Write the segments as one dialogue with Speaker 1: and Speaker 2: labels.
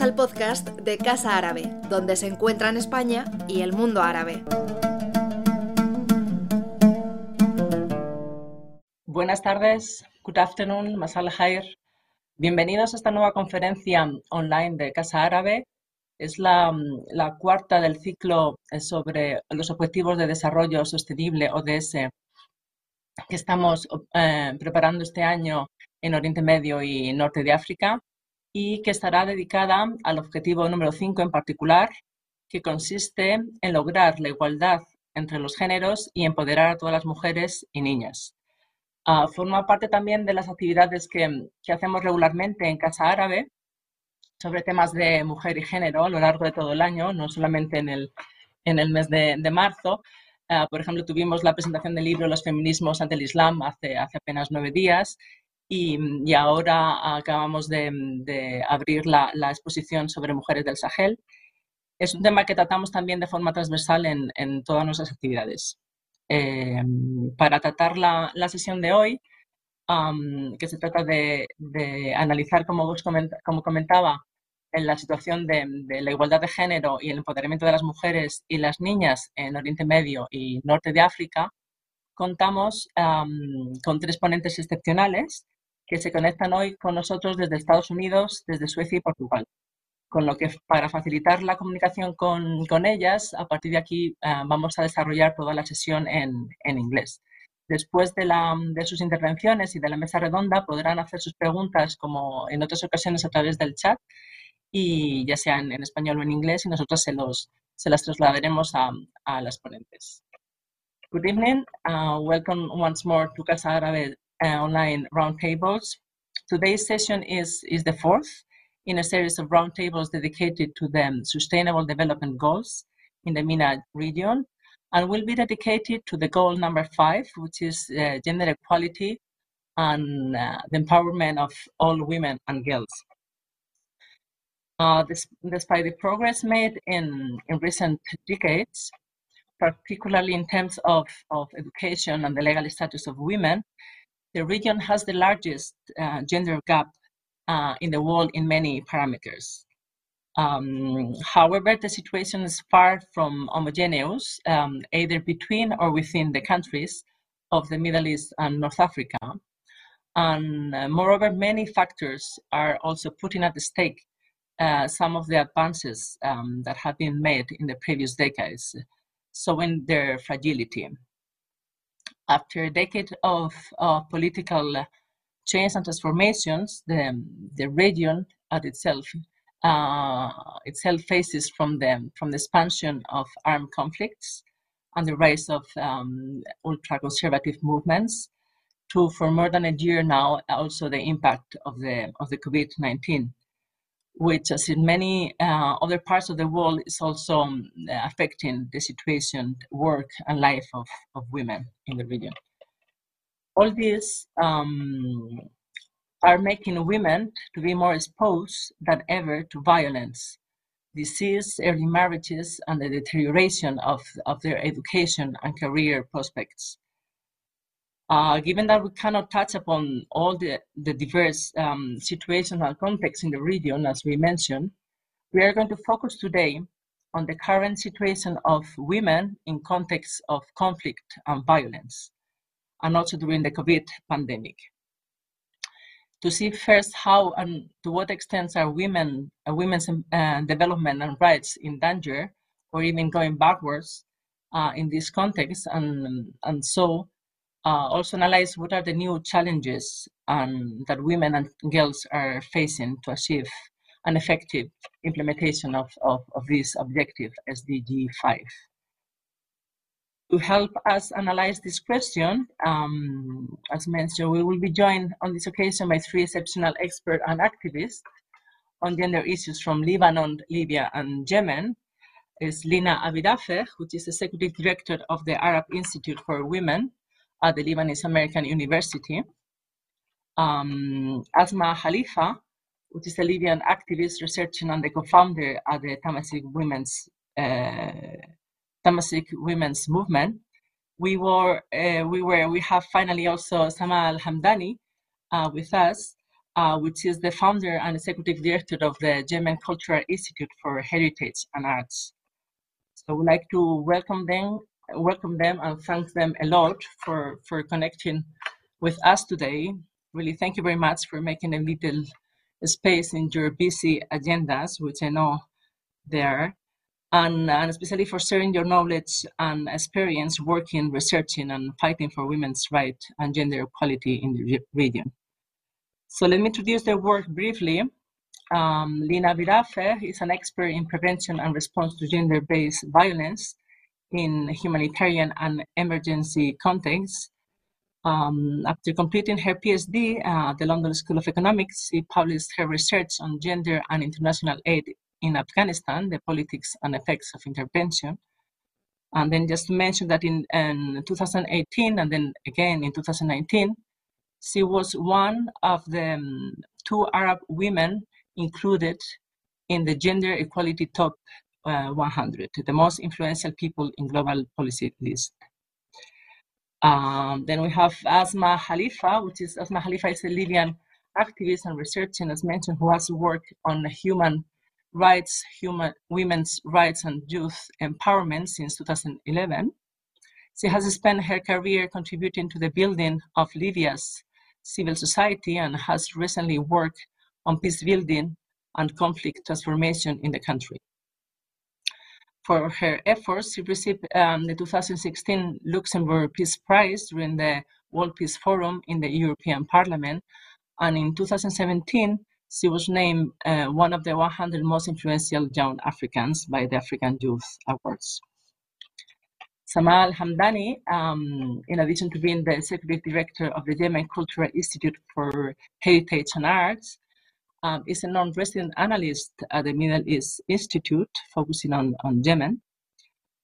Speaker 1: Al podcast de Casa Árabe, donde se encuentran España y el mundo árabe.
Speaker 2: Buenas tardes, good afternoon, masal khair. Bienvenidos a esta nueva conferencia online de Casa Árabe. Es la, cuarta del ciclo sobre los Objetivos de Desarrollo Sostenible, ODS, que estamos eh, preparando este año en Oriente Medio y Norte de África y que estará dedicada al objetivo número 5 en particular, que consiste en lograr la igualdad entre los géneros y empoderar a todas las mujeres y niñas. Ah, forma parte también de las actividades que, que, hacemos regularmente en Casa Árabe sobre temas de mujer y género a lo largo de todo el año, no solamente en el, en el mes de, de marzo. Uh, por ejemplo, tuvimos la presentación del libro Los feminismos ante el Islam hace, hace apenas nueve días y, y ahora acabamos de, de abrir la, la, exposición sobre mujeres del Sahel. Es un tema que tratamos también de forma transversal en, en todas nuestras actividades. Eh, para tratar la, la, sesión de hoy, um, que se trata de, de analizar, como, vos comenta, como comentaba, en la situación de, de, la igualdad de género y el empoderamiento de las mujeres y las niñas en Oriente Medio y Norte de África, contamos um, con tres ponentes excepcionales que se conectan hoy con nosotros desde Estados Unidos, desde Suecia y Portugal. Con lo que para facilitar la comunicación con, con ellas, a partir de aquí uh, vamos a desarrollar toda la sesión en, en inglés. Después de, la, de, sus intervenciones y de la mesa redonda podrán hacer sus preguntas como en otras ocasiones a través del chat y ya sea en, español o en inglés y nosotros se, los, se las trasladaremos a, a las ponentes. Good evening. Uh, welcome once more to Casa Árabe online roundtables. Today's session is, is the fourth in a series of roundtables dedicated to the Sustainable Development Goals in the MENA region and will be dedicated to the goal number five, which is uh, gender equality and uh, the empowerment of all women and girls. Uh, this, despite the progress made in, in recent decades, particularly in terms of, of education and the legal status of women, the region has the largest uh, gender gap uh, in the world in many parameters. Um, however, the situation is far from homogeneous, um, either between or within the countries of the Middle East and North Africa. And uh, moreover, many factors are also putting at stake uh, some of the advances um, that have been made in the previous decades, showing their fragility after a decade of, of political change and transformations, the, the region at itself uh, itself faces from the from the expansion of armed conflicts and the rise of um, ultra-conservative movements to for more than a year now also the impact of the of the COVID-19 which, as in many uh, other parts of the world, is also um, affecting the situation, work, and life of, of women in the region. All these um, are making women to be more exposed than ever to violence, disease, early marriages, and the deterioration of, of their education and career prospects. Uh, given that we cannot touch upon all the, the diverse um, situational contexts in the region, as we mentioned, we are going to focus today on the current situation of women in context of conflict and violence, and also during the COVID pandemic. To see first how and to what extent are women, uh, women's uh, development and rights in danger, or even going backwards uh, in this context, and, and so uh, also analyze what are the new challenges um, that women and girls are facing to achieve an effective implementation of, of, of this objective, SDG 5. To help us analyze this question, um, as mentioned, we will be joined on this occasion by three exceptional experts and activists on gender issues from Lebanon, Libya, and Yemen. Is Lina Abirafeh, which is Executive Director of the Arab Institute for Women, at the Lebanese American University. Um, Asma Khalifa, which is a Libyan activist researching and the co-founder at the Tamazight Women's uh, Women's Movement. We were, uh, we were, we have finally also Sama Al Hamdani uh, with us, uh, which is the founder and executive director of the Yemen Cultural Institute for Heritage and Arts. So we'd like to welcome them, welcome them and thank them a lot for, for connecting with us today. Really, thank you very much for making a little space in your busy agendas, which I know there, and, and especially for sharing your knowledge and experience working, researching, and fighting for women's rights and gender equality in the region. So let me introduce their work briefly. Um, Lina Abirafeh is an expert in prevention and response to gender-based violence in humanitarian and emergency contexts. Um, after completing her PhD at the London School of Economics, she published her research on gender and international aid in Afghanistan, the politics and effects of intervention. And then just to mention that in, in 2018 and then again in 2019, she was one of the um, two Arab women included in the Gender Equality Top uh, 100, the most influential people in global policy list. Um, then we have Asma Khalifa, which is Asma Khalifa is a Libyan activist and researcher, as mentioned, who has worked on human rights, human women's rights, and youth empowerment since 2011. She has spent her career contributing to the building of Libya's civil society and has recently worked on peace building and conflict transformation in the country. For her efforts, she received um, the 2016 Luxembourg Peace Prize during the World Peace Forum in the European Parliament. And in 2017, she was named uh, one of the 100 most influential young Africans by the African Youth Awards. Sama Al-Hamdani, um, in addition to being the executive director of the Yemen Cultural Institute for Heritage and Arts, um, is a non-resident analyst at the Middle East Institute, focusing on, on Yemen.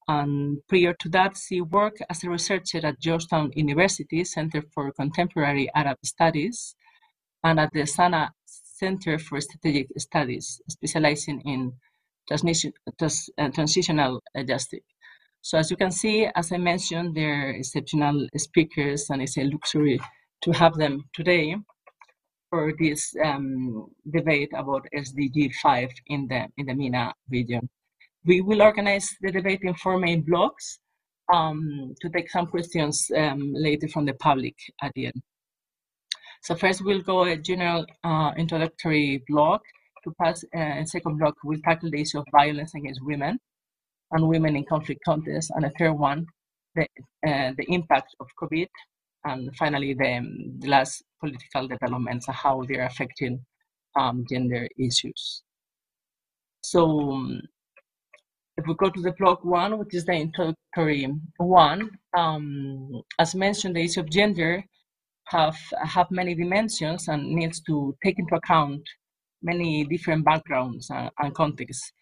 Speaker 2: And prior to that, she worked as a researcher at Georgetown University Center for Contemporary Arab Studies and at the Sana'a Center for Strategic Studies, specializing in trans, uh, transitional justice. So as you can see, as I mentioned, they're exceptional speakers and it's a luxury to have them today for this um, debate about SDG 5 in the, in the MENA region. We will organize the debate in four main blocks um, to take some questions um, later from the public at the end. So first we'll go a general uh, introductory block to pass, uh, second block we'll tackle the issue of violence against women and women in conflict contexts, and a third one, the, uh, the impact of COVID, and finally the, the last political developments and how they're affecting um, gender issues. So um, if we go to the block one, which is the introductory one, um, as mentioned, the issue of gender have have many dimensions and needs to take into account many different backgrounds and, and contexts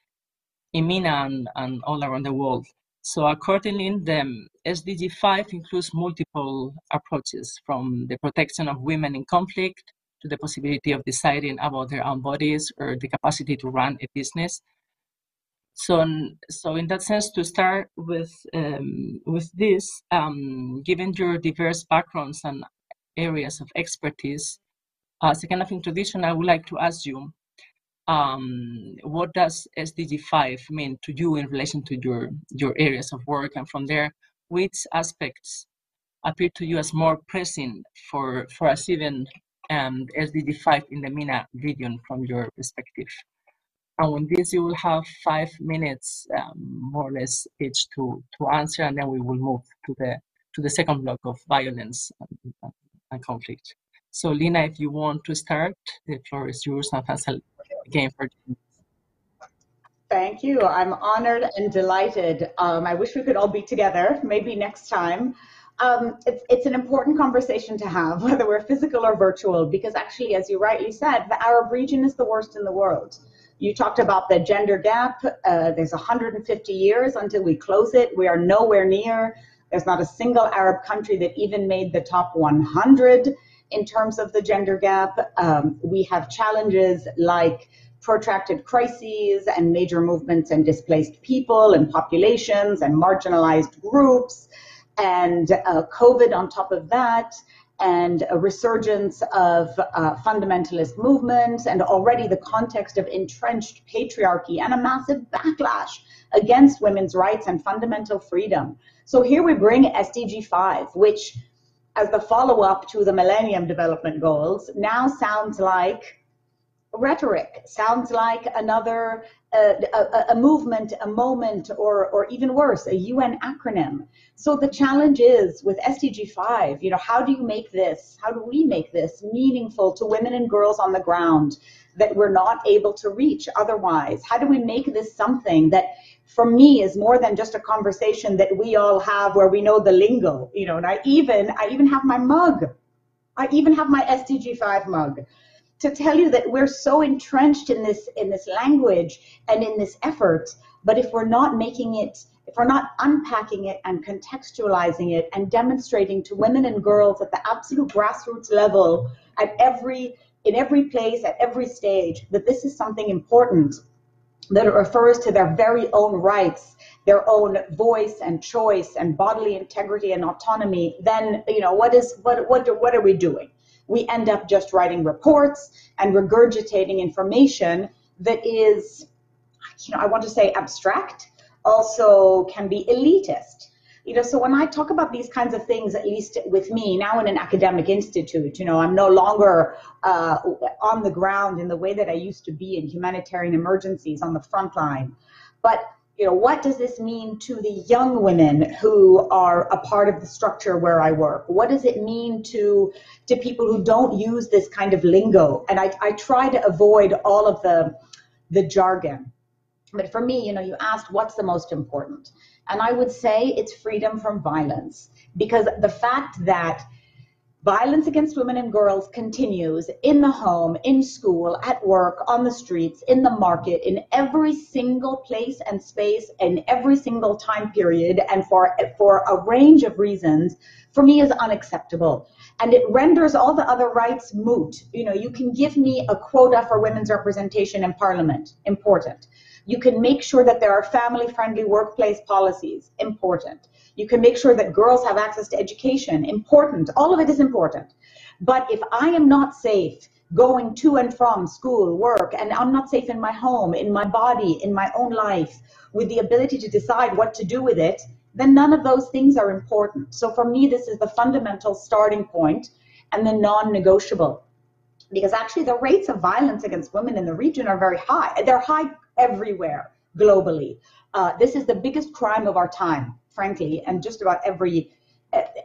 Speaker 2: in MENA and, and all around the world. So according accordingly, the SDG 5 includes multiple approaches from the protection of women in conflict to the possibility of deciding about their own bodies or the capacity to run a business. So, so in that sense, to start with um, with this, um, given your diverse backgrounds and areas of expertise, as a kind of introduction, I would like to ask you um, what does SDG 5 mean to you in relation to your, your areas of work? And from there, which aspects appear to you as more pressing for, for achieving um, SDG 5 in the MENA region from your perspective? And with this, you will have five minutes, um, more or less, each to, to answer, and then we will move to the to the second block of violence and, and conflict. So, Lina, if you want to start, the floor is yours, and Faisal game for
Speaker 3: Thank you. I'm honored and delighted. Um, I wish we could all be together, maybe next time. Um, it's, it's an important conversation to have, whether we're physical or virtual, because actually, as you rightly said, the Arab region is the worst in the world. You talked about the gender gap. Uh, there's 150 years until we close it. We are nowhere near. There's not a single Arab country that even made the top 100 in terms of the gender gap. Um, we have challenges like protracted crises and major movements and displaced people and populations and marginalized groups and uh, COVID on top of that. and a resurgence of uh, fundamentalist movements, and already the context of entrenched patriarchy and a massive backlash against women's rights and fundamental freedom. So here we bring SDG 5, which, as the follow up to the Millennium Development Goals, now sounds like rhetoric, sounds like another uh, a, a, movement, a moment, or, or even worse, a UN acronym. So the challenge is with SDG 5, you know, how do you make this, how do we make this meaningful to women and girls on the ground that we're not able to reach otherwise? How do we make this something that for me is more than just a conversation that we all have where we know the lingo, you know, and I even, I even have my mug. I even have my SDG 5 mug to tell you that we're so entrenched in this in this language and in this effort but if we're not making it if we're not unpacking it and contextualizing it and demonstrating to women and girls at the absolute grassroots level at every in every place at every stage that this is something important that it refers to their very own rights their own voice and choice and bodily integrity and autonomy then you know what is what what what are we doing we end up just writing reports and regurgitating information that is, you know, I want to say abstract, also can be elitist. You know, so when I talk about these kinds of things, at least with me now in an academic institute, you know, I'm no longer uh, on the ground in the way that I used to be in humanitarian emergencies on the front line. But you know, what does this mean to the young women who are a part of the structure where I work? What does it mean to to people who don't use this kind of lingo? And I, I try to avoid all of the the jargon. But for me, you know, you asked what's the most important. And I would say it's freedom from violence. Because the fact that Violence against women and girls continues in the home, in school, at work, on the streets, in the market, in every single place and space, in every single time period, and for, for a range of reasons, for me is unacceptable. And it renders all the other rights moot. You know, you can give me a quota for women's representation in parliament, important. You can make sure that there are family friendly workplace policies, important you can make sure that girls have access to education. Important. All of it is important. But if I am not safe going to and from school, work, and I'm not safe in my home, in my body, in my own life, with the ability to decide what to do with it, then none of those things are important. So for me, this is the fundamental starting point and the non negotiable. Because actually, the rates of violence against women in the region are very high. They're high everywhere globally. Uh, this is the biggest crime of our time frankly, and just about every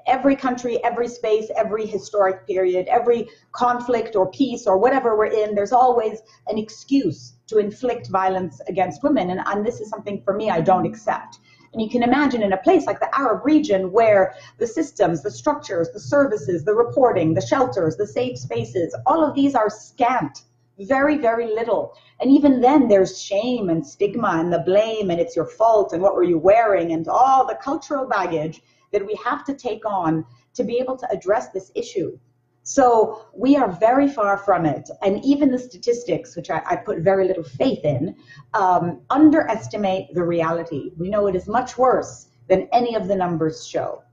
Speaker 3: every country, every space, every historic period, every conflict or peace or whatever we're in, there's always an excuse to inflict violence against women. And, and this is something for me I don't accept. And you can imagine in a place like the Arab region where the systems, the structures, the services, the reporting, the shelters, the safe spaces, all of these are scant very, very little. And even then, there's shame and stigma and the blame, and it's your fault, and what were you wearing, and all the cultural baggage that we have to take on to be able to address this issue. So we are very far from it. And even the statistics, which I, I put very little faith in, um, underestimate the reality. We know it is much worse than any of the numbers show.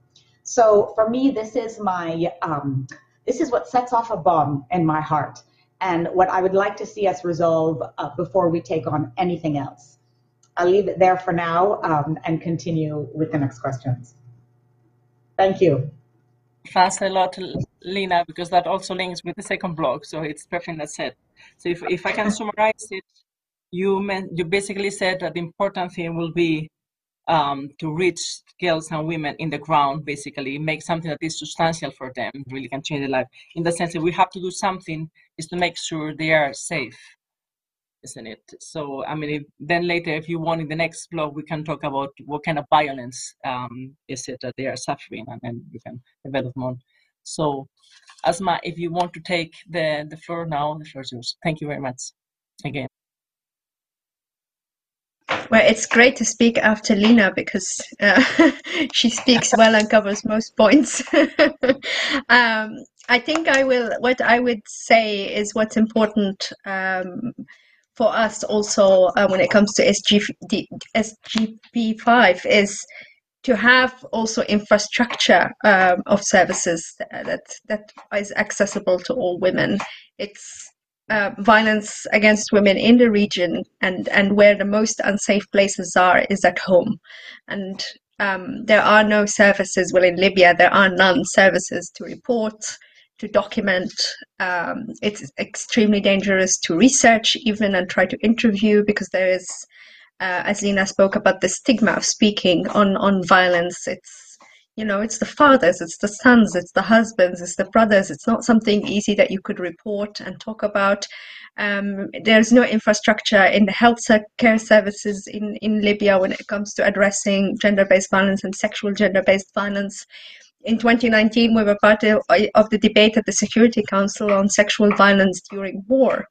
Speaker 3: So for me, this is my um, this is what sets off a bomb in my heart and what I would like to see us resolve uh, before we take on anything else. I'll leave it there for now um, and continue with the next questions. Thank you.
Speaker 2: Thanks a lot, Lina, because that also links with the second block, so it's perfect that said. So if, if I can summarize it, you meant, you basically said that the important thing will be um, to reach girls and women in the ground, basically, make something that is substantial for them, really can change their life. In the sense that we have to do something is to make sure they are safe, isn't it? So, I mean, if, then later, if you want, in the next blog, we can talk about what kind of violence um, is it that they are suffering, and then we can develop more. So, Asma, if you want to take the, the floor now, the floor is yours. Thank you very much again.
Speaker 4: Well, it's great to speak after Lina because uh, she speaks well and covers most points. um, I think I will. What I would say is what's important um, for us also uh, when it comes to SG, SGP five is to have also infrastructure um, of services that that is accessible to all women. It's uh, violence against women in the region and and where the most unsafe places are is at home, and um, there are no services. Well, in Libya, there are none services to report to document. Um, it's extremely dangerous to research even and try to interview because there is uh, as Lina spoke about the stigma of speaking on on violence. It's you know it's the fathers, it's the sons, it's the husbands, it's the brothers. It's not something easy that you could report and talk about. Um, there's no infrastructure in the health care services in, in Libya when it comes to addressing gender-based violence and sexual gender-based violence. In 2019, we were part of, of the debate at the Security Council on sexual violence during war.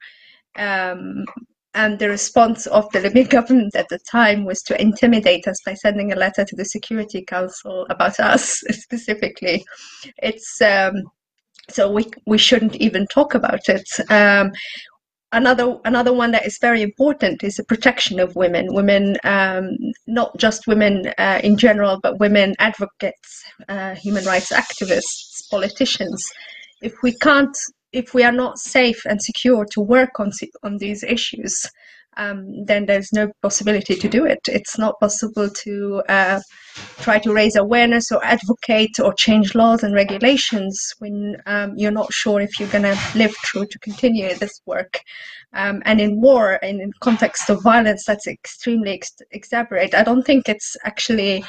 Speaker 4: Um, and the response of the Libyan government at the time was to intimidate us by sending a letter to the Security Council about us specifically. It's um, so we we shouldn't even talk about it. Um, another another one that is very important is the protection of women. Women, um, not just women uh, in general, but women advocates, uh, human rights activists, politicians. If we can't if we are not safe and secure to work on on these issues, um, then there's no possibility to do it. It's not possible to uh, try to raise awareness or advocate or change laws and regulations when um, you're not sure if you're going to live through to continue this work. Um, and in war, and in context of violence, that's extremely ex- exaggerated. I don't think it's actually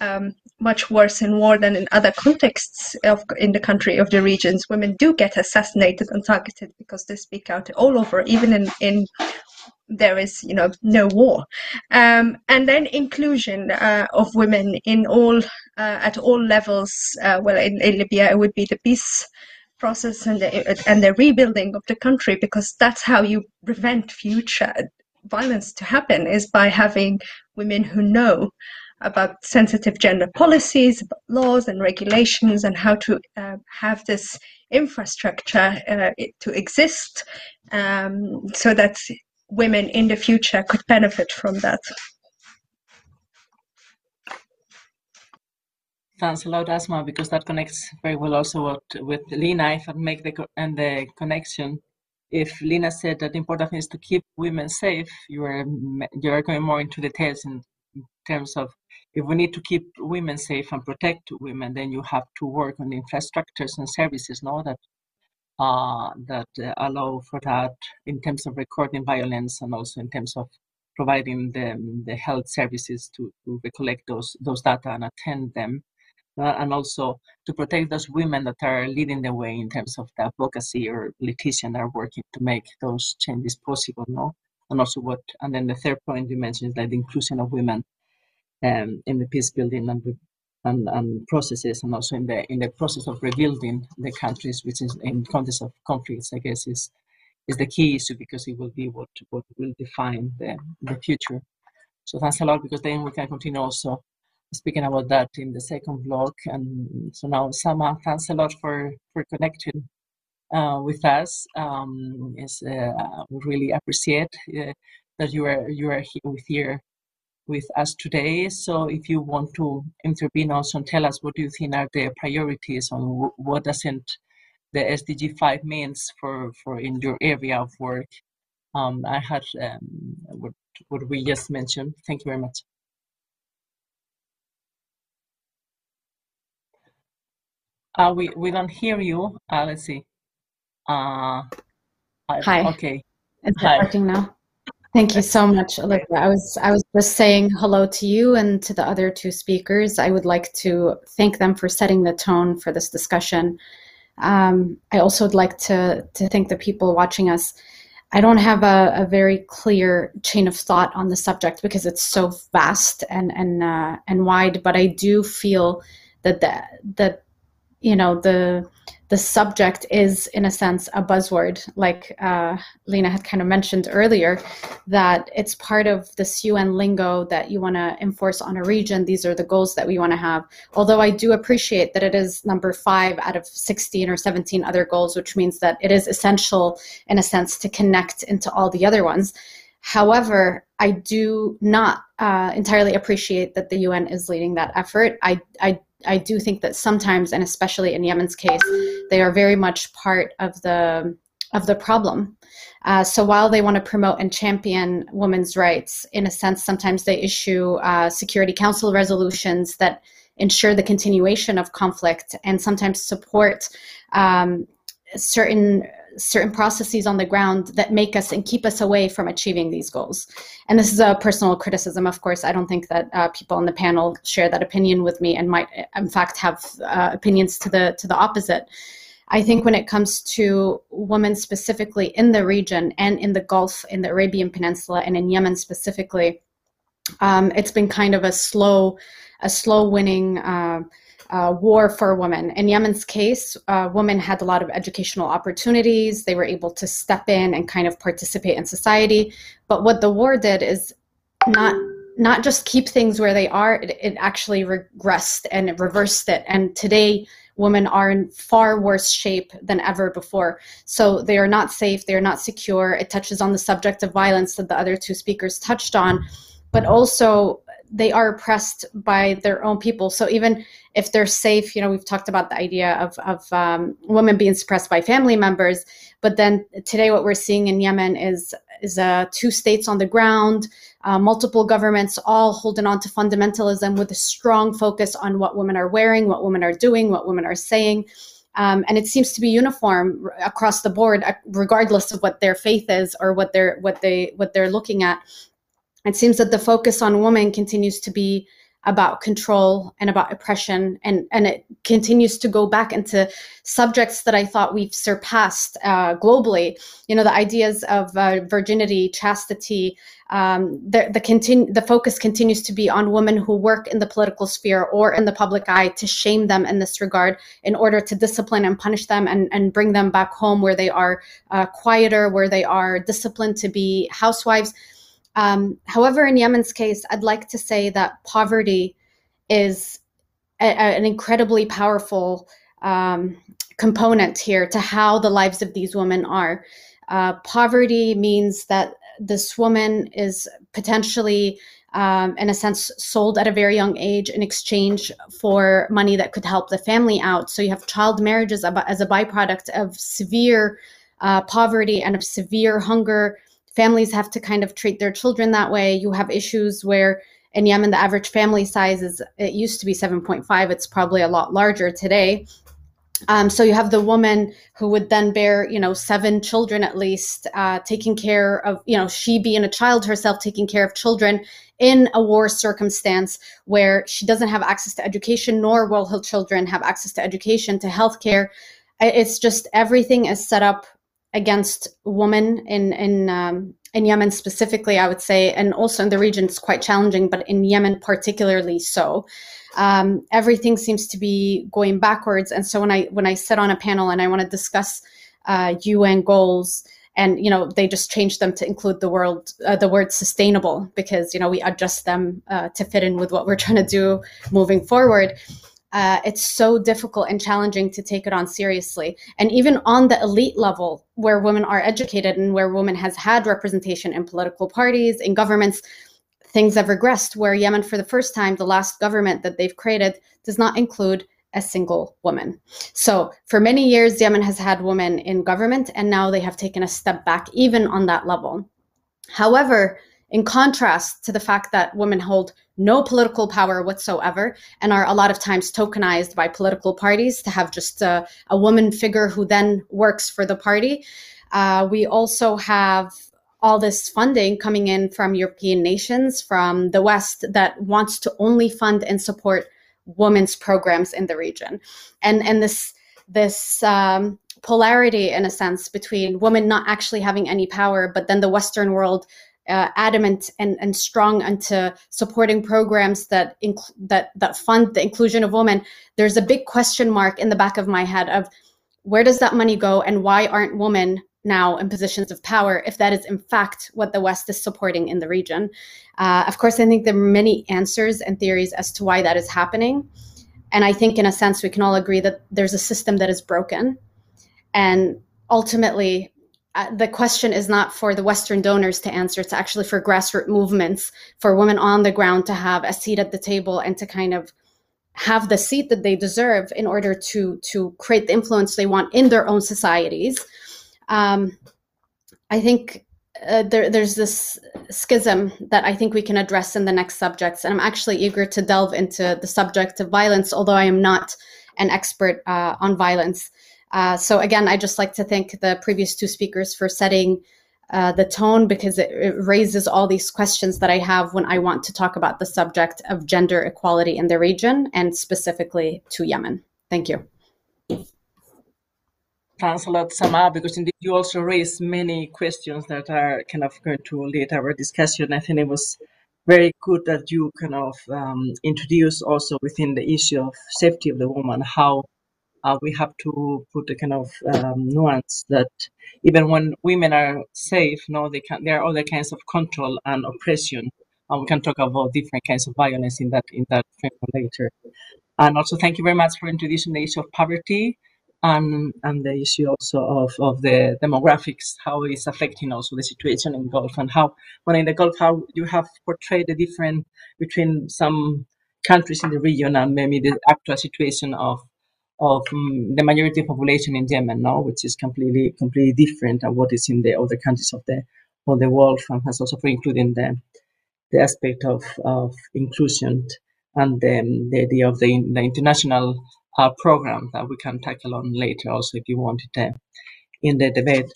Speaker 4: um, much worse in war than in other contexts of in the country of the regions. Women do get assassinated and targeted because they speak out all over, even in in there is you know no war. Um, and then inclusion uh, of women in all uh, at all levels uh, well in, in, libya it would be the peace process and the, and the rebuilding of the country because that's how you prevent future violence to happen is by having women who know about sensitive gender policies, laws and regulations, and how to uh, have this infrastructure uh, to exist um, so that women in the future could benefit from that.
Speaker 2: Thanks a lot, Asma, because that connects very well also what, with Lina. If I make the and the connection, if Lina said that the important thing is to keep women safe, you are you are going more into details in, terms of if we need to keep women safe and protect women, then you have to work on infrastructures and services, no, that uh, that uh, allow for that in terms of recording violence and also in terms of providing the, the health services to, to recollect those those data and attend them, uh, and also to protect those women that are leading the way in terms of the advocacy or politicians that are working to make those changes possible, no, and also what and then the third point you mentioned is like the inclusion of women um, in the peace building and, and, and processes, and also in the in the process of rebuilding the countries, which is in context of conflicts, I guess is is the key issue because it will be what what will define the the future. So thanks a lot because then we can continue also speaking about that in the second block. And so now, Sama, thanks a lot for for connecting uh, with us. Um, is uh, we really appreciate uh, that you are you are here with here with us today. So if you want to intervene also and tell us what do you think are the priorities on what doesn't the SDG 5 means for, for in your area of work. Um, I had um, what, what we just mentioned. Thank you very much. Uh, we, we don't hear you. Uh, let's see. Uh,
Speaker 5: Hi.
Speaker 2: Okay.
Speaker 5: Is it working now? Thank you so much, Olivia. I was I was just saying hello to you and to the other two speakers. I would like to thank them for setting the tone for this discussion. Um, I also would like to to thank the people watching us. I don't have a, a very clear chain of thought on the subject because it's so vast and and uh, and wide. But I do feel that that that you know the the subject is in a sense a buzzword. Like uh, lina had kind of mentioned earlier that it's part of this un lingo that you want to enforce on a region. These are the goals that we want to have. Although i do appreciate that it is number five out of 16 or 17 other goals which means that it is essential in a sense to connect into all the other ones. However, I do not uh, entirely appreciate that the UN is leading that effort. I, I, I do think that sometimes, and especially in Yemen's case, they are very much part of the of the problem. Uh, so while they want to promote and champion women's rights, in a sense, sometimes they issue uh, Security Council resolutions that ensure the continuation of conflict and sometimes support um, certain certain processes on the ground that make us and keep us away from achieving these goals. And this is a personal criticism, of course. I don't think that uh, people on the panel share that opinion with me and might, in fact, have uh, opinions to the to the opposite. I think when it comes to women specifically in the region and in the Gulf, in the Arabian Peninsula, and in Yemen specifically, um, it's been kind of a slow, a slow winning. Uh, uh, war for women. In Yemen's case, uh, women had a lot of educational opportunities. They were able to step in and kind of participate in society. But what the war did is not not just keep things where they are. It, it actually regressed and it reversed it. And today, women are in far worse shape than ever before. So they are not safe. They are not secure. It touches on the subject of violence that the other two speakers touched on, but also they are oppressed by their own people. So even if they're safe, you know, we've talked about the idea of, of um, women being suppressed by family members. But then today, what we're seeing in Yemen is is uh, two states on the ground, uh, multiple governments all holding on to fundamentalism with a strong focus on what women are wearing, what women are doing, what women are saying. Um, and it seems to be uniform across the board, regardless of what their faith is or what they're what they what they're looking at it seems that the focus on women continues to be about control and about oppression and and it continues to go back into subjects that i thought we've surpassed uh, globally. You know the ideas of uh, virginity chastity um, the the, continu- the focus continues to be on women who work in the political sphere or in the public eye to shame them in this regard in order to discipline and punish them and, and bring them back home where they are uh, quieter where they are disciplined to be housewives um, however, in Yemen's case, I'd like to say that poverty is a, a, an incredibly powerful um, component here to how the lives of these women are. Uh, poverty means that this woman is potentially, um, in a sense, sold at a very young age in exchange for money that could help the family out. So you have child marriages as a byproduct of severe uh, poverty and of severe hunger families have to kind of treat their children that way. You have issues where in Yemen, the average family size is, it used to be 7.5, it's probably a lot larger today. Um, so you have the woman who would then bear, you know, seven children at least, uh, taking care of, you know, she being a child herself, taking care of children in a war circumstance where she doesn't have access to education, nor will her children have access to education, to healthcare. It's just everything is set up against women in in um, in Yemen specifically, I would say, and also in the region, it's quite challenging, but in Yemen particularly so. Um, everything seems to be going backwards, and so when I when I sit on a panel and I want to discuss uh, UN goals, and you know they just changed them to include the world uh, the word sustainable because you know we adjust them uh, to fit in with what we're trying to do moving forward uh, it's so difficult and challenging to take it on seriously. And even on the elite level, where women are educated and where women has had representation in political parties, in governments, things have regressed. Where Yemen, for the first time, the last government that they've created does not include a single woman. So for many years, Yemen has had women in government, and now they have taken a step back, even on that level. However, in contrast to the fact that women hold no political power whatsoever and are a lot of times tokenized by political parties to have just a, a woman figure who then works for the party. Uh, we also have all this funding coming in from European nations, from the West, that wants to only fund and support women's programs in the region, and and this this um, polarity in a sense between women not actually having any power, but then the Western world uh, adamant and, and strong into supporting programs that inc- that that fund the inclusion of women, there's a big question mark in the back of my head of where does that money go and why aren't women now in positions of power if that is in fact what the West is supporting in the region. Uh, of course, I think there are many answers and theories as to why that is happening. And I think, in a sense, we can all agree that there's a system that is broken. And ultimately, uh, the question is not for the Western donors to answer. It's actually for grassroots movements, for women on the ground to have a seat at the table and to kind of have the seat that they deserve in order to to create the influence they want in their own societies. Um, I think uh, there, there's this schism that I think we can address in the next subjects, and I'm actually eager to delve into the subject of violence, although I am not an expert uh, on violence. Uh, so again, I just like to thank the previous two speakers for setting uh, the tone because it, it, raises all these questions that I have when I want to talk about the subject of gender equality in the region and specifically to Yemen. Thank you.
Speaker 2: Thanks a lot, Sama, because indeed you also raised many questions that are kind of going to lead our discussion. I think it was very good that you kind of um, also within the issue of safety of the woman how uh, we have to put a kind of um, nuance that even when women are safe, no, they can. There are other kinds of control and oppression, and we can talk about different kinds of violence in that in that later. And also, thank you very much for introducing the issue of poverty and and the issue also of, of the demographics, how it's affecting also the situation in Gulf and how when in the Gulf how you have portrayed the different between some countries in the region and maybe the actual situation of of um, the majority population in Yemen now, which is completely completely different than what is in the other countries of the of the world, and has also for including the the aspect of, of inclusion and the, the idea of the, the international uh, program that we can tackle on later also if you wanted to in the debate.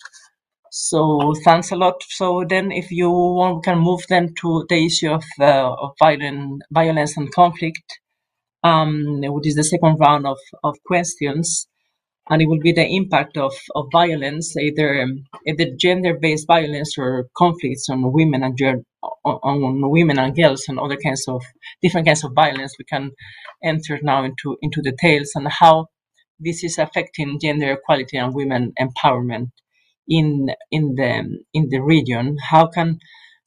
Speaker 2: So thanks a lot. So then if you want, we can move then to the issue of, uh, of violent, violence and conflict um, which is the second round of, of questions. And it will be the impact of, of violence, either either gender-based violence or conflicts on women and on women and girls and other kinds of different kinds of violence. We can enter now into into details and how this is affecting gender equality and women empowerment in in the in the region. How can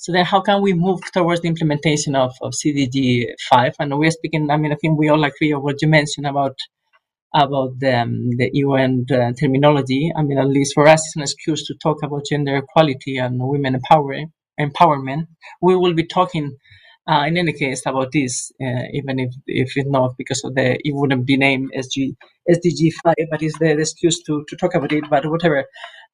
Speaker 2: so then how can we move towards the implementation of, of SDG 5? And we're speaking, I mean, I think we all agree on what you mentioned about about the, um, the UN uh, terminology. I mean, at least for us, it's an excuse to talk about gender equality and women empowering, empowerment. We will be talking uh, in any case about this, uh, even if if it's not because of the it wouldn't be named SG SDG five, but it's the, the excuse to to talk about it. But whatever.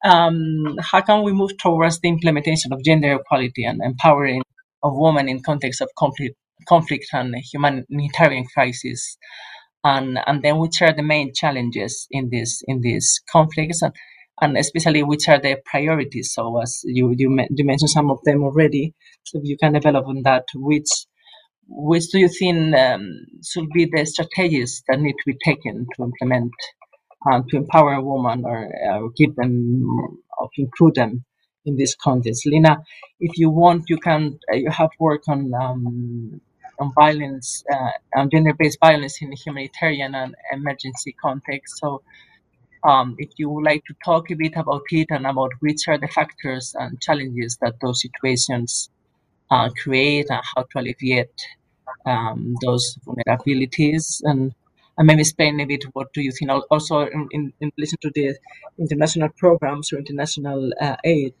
Speaker 2: Um, how can we move towards the implementation of gender equality and empowering of women in context of conflict, conflict and humanitarian crisis, and and then which are the main challenges in this in these conflicts, and, and especially which are the priorities. So as you you, you mentioned some of them already, so you can develop on that. Which which do you think um, should be the strategies that need to be taken to implement um, to empower a woman or uh, give them or include them in this context. Lina, if you want, you can. Uh, you have work on um, on violence, uh, on gender-based violence in the humanitarian and emergency context. So, um, if you would like to talk a bit about it and about which are the factors and challenges that those situations uh, create and how to alleviate um, those vulnerabilities. And and maybe explain a bit what do you think also in, in, in relation to the international programs or international uh, aid,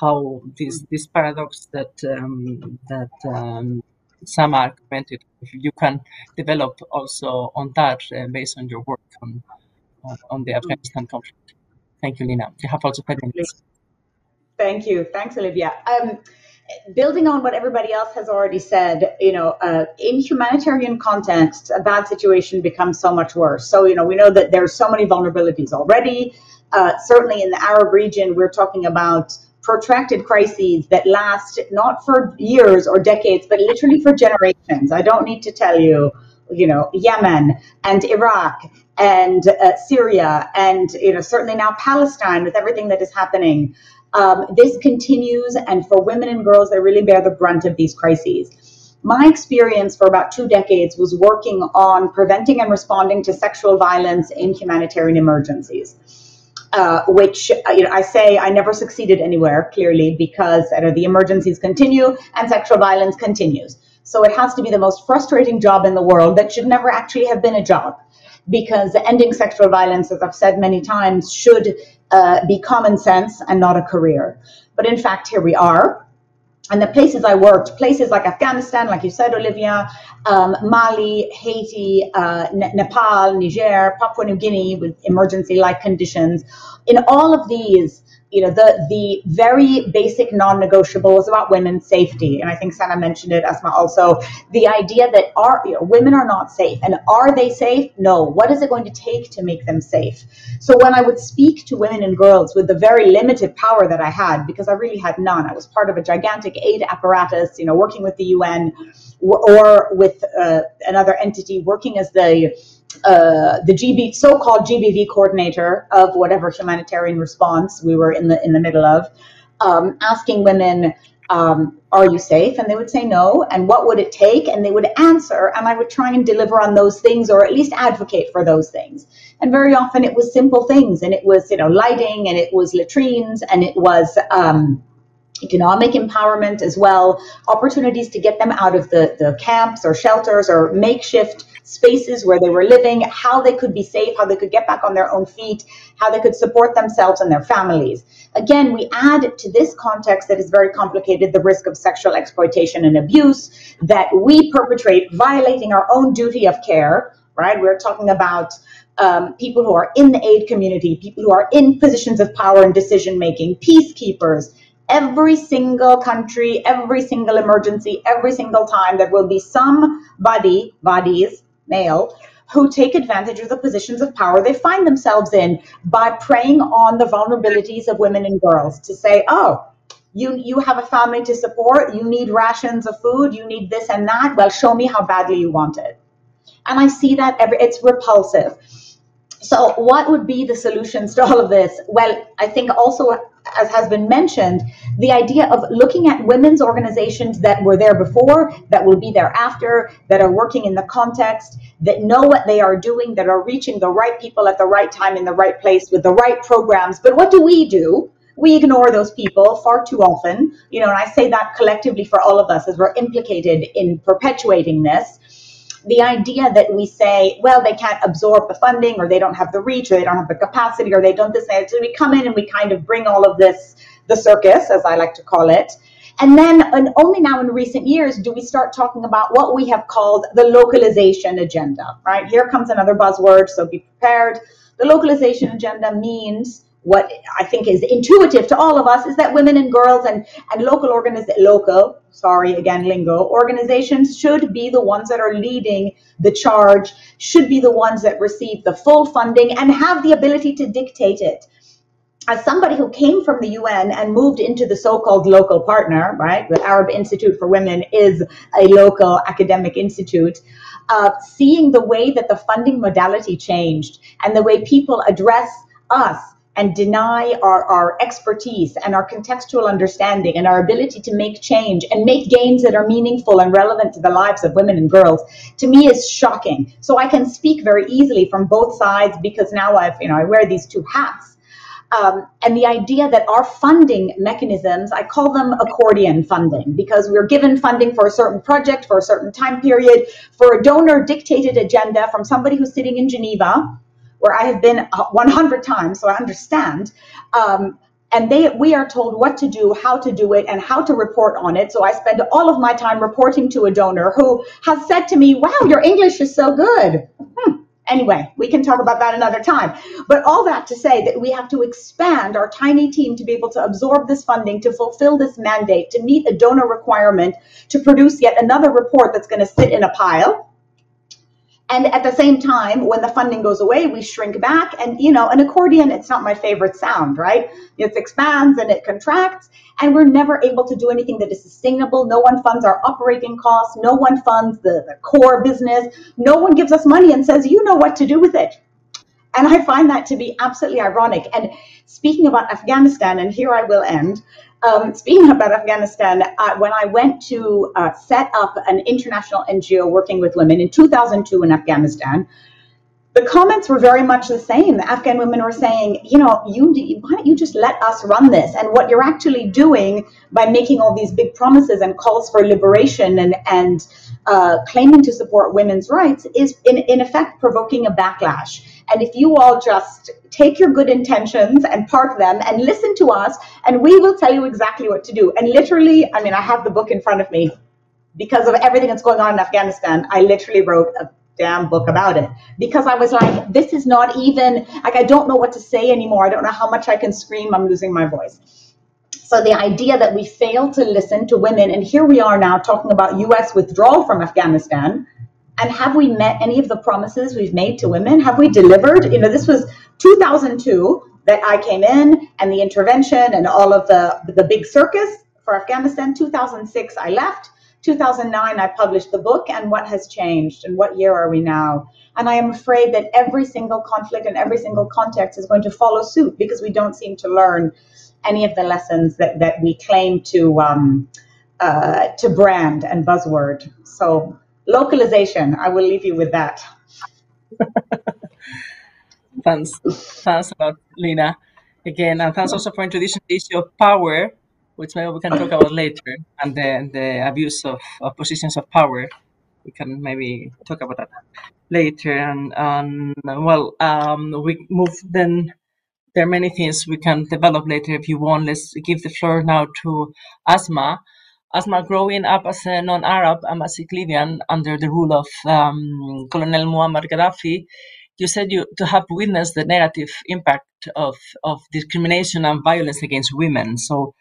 Speaker 2: how this this paradox that um, that um, Sama commented, if you can develop also on that uh, based on your work on, on, the Afghanistan conflict. Thank you, Lina. You have also minutes.
Speaker 3: Thank you. Thanks, Olivia. Um, building on what everybody else has already said, you know, uh, in humanitarian contexts, a bad situation becomes so much worse. So, you know, we know that there's so many vulnerabilities already. Uh, certainly in the Arab region, we're talking about protracted crises that last not for years or decades, but literally for generations. I don't need to tell you, you know, Yemen and Iraq and uh, Syria and, you know, certainly now Palestine with everything that is happening. Um, this continues, and for women and girls, they really bear the brunt of these crises. My experience for about two decades was working on preventing and responding to sexual violence in humanitarian emergencies. Uh, which uh, you know, I say I never succeeded anywhere clearly because you know, the emergencies continue and sexual violence continues. So it has to be the most frustrating job in the world that should never actually have been a job. Because ending sexual violence, as I've said many times, should uh, be common sense and not a career. But in fact, here we are. And the places I worked, places like Afghanistan, like you said, Olivia, um, Mali, Haiti, uh, Nepal, Niger, Papua New Guinea with emergency like conditions. In all of these, you know, the the very basic non-negotiables about women's safety, and I think Sana mentioned it, Asma also, the idea that are you know, women are not safe, and are they safe? No. What is it going to take to make them safe? So when I would speak to women and girls with the very limited power that I had, because I really had none, I was part of a gigantic aid apparatus, you know, working with the UN or, or with uh, another entity, working as the uh, the GB, so-called GBV coordinator of whatever humanitarian response we were in the in the middle of, um, asking women, um, "Are you safe?" And they would say no. And what would it take? And they would answer, and I would try and deliver on those things, or at least advocate for those things. And very often it was simple things, and it was you know lighting, and it was latrines, and it was. Um, economic empowerment as well, opportunities to get them out of the, the camps or shelters or makeshift spaces where they were living, how they could be safe, how they could get back on their own feet, how they could support themselves and their families. Again, we add to this context that is very complicated the risk of sexual exploitation and abuse that we perpetrate, violating our own duty of care, right? We're talking about um, people who are in the aid community, people who are in positions of power and decision making, peacekeepers, every single country, every single emergency, every single time, there will be somebody, bodies, male, who take advantage of the positions of power they find themselves in by preying on the vulnerabilities of women and girls to say, oh, you you have a family to support, you need rations of food, you need this and that. Well, show me how badly you want it. And I see that every it's repulsive. So, what would be the solutions to all of this? Well, I think also, as has been mentioned, the idea of looking at women's organizations that were there before, that will be there after, that are working in the context, that know what they are doing, that are reaching the right people at the right time in the right place with the right programs. But what do we do? We ignore those people far too often. You know, and I say that collectively for all of us as we're implicated in perpetuating this the idea that we say, well, they can't absorb the funding or they don't have the reach or they don't have the capacity or they don't this. So we come in and we kind of bring all of this, the circus, as I like to call it. And then and only now in recent years do we start talking about what we have called the localization agenda, right? Here comes another buzzword, so be prepared. The localization agenda means what I think is intuitive to all of us is that women and girls and, and local organiz- local, sorry again lingo, organizations should be the ones that are leading the charge, should be the ones that receive the full funding and have the ability to dictate it. As somebody who came from the UN and moved into the so-called local partner, right? The Arab Institute for Women is a local academic institute. Uh, seeing the way that the funding modality changed and the way people address us and deny our, our expertise and our contextual understanding and our ability to make change and make gains that are meaningful and relevant to the lives of women and girls to me is shocking. So i can speak very easily from both sides because now i've you know i wear these two hats. Um, and the idea that our funding mechanisms, I call them accordion funding because we're given funding for a certain project, for a certain time period, for a donor dictated agenda from somebody who's sitting in Geneva where I have been 100 times, so I understand. Um, and they, we are told what to do, how to do it, and how to report on it. So I spend all of my time reporting to a donor who has said to me, "Wow, your English is so good." Hmm. Anyway, we can talk about that another time. But all that to say that we have to expand our tiny team to be able to absorb this funding, to fulfill this mandate, to meet a donor requirement, to produce yet another report that's going to sit in a pile and at the same time when the funding goes away we shrink back. And you know an accordion it's not my favorite sound right? It expands and it contracts. And we're never able to do anything that is sustainable. No one funds our operating costs. No one funds the, the core business. No one gives us money and says you know what to do with it. And i find that to be absolutely ironic. And speaking about afghanistan and here i will end um, speaking about Afghanistan, uh, when I went to uh, set up an international NGO working with women in 2002 in Afghanistan, the comments were very much the same. Afghan women were saying, you know, you why don't you just let us run this? And what you're actually doing by making all these big promises and calls for liberation and and uh, claiming to support women's rights is in in effect provoking a backlash. And if you all just take your good intentions and park them and listen to us, and we will tell you exactly what to do. And literally, I mean, I have the book in front of me because of everything that's going on in Afghanistan. I literally wrote a damn book about it because I was like, this is not even like I don't know what to say anymore. I don't know how much I can scream. I'm losing my voice. So the idea that we fail to listen to women, and here we are now talking about U.S. withdrawal from Afghanistan, and have we met any of the promises we've made to women? Have we delivered? You know, this was 2002 that I came in, and the intervention and all of the the big circus for Afghanistan. 2006, I left. 2009, I published the book, and what has changed, and what year are we now? And I am afraid that every single conflict and every single context is going to follow suit because we don't seem to learn any of the lessons that, that we claim to um, uh, to brand and buzzword. So localization, I will leave you with that.
Speaker 2: thanks, thanks a lot, Lina. Again, and thanks also for introducing the issue of power which maybe we can talk about later, and the, the abuse of, of positions of power. We can maybe talk about that later. And, and well, um, we move then. There are many things we can develop later if you want. Let's give the floor now to Asma. Asma, growing up as a non-Arab, Amazigh Libyan under the rule of um, Colonel Muammar Gaddafi, you said you to have witnessed the negative impact of, of discrimination and violence against women. So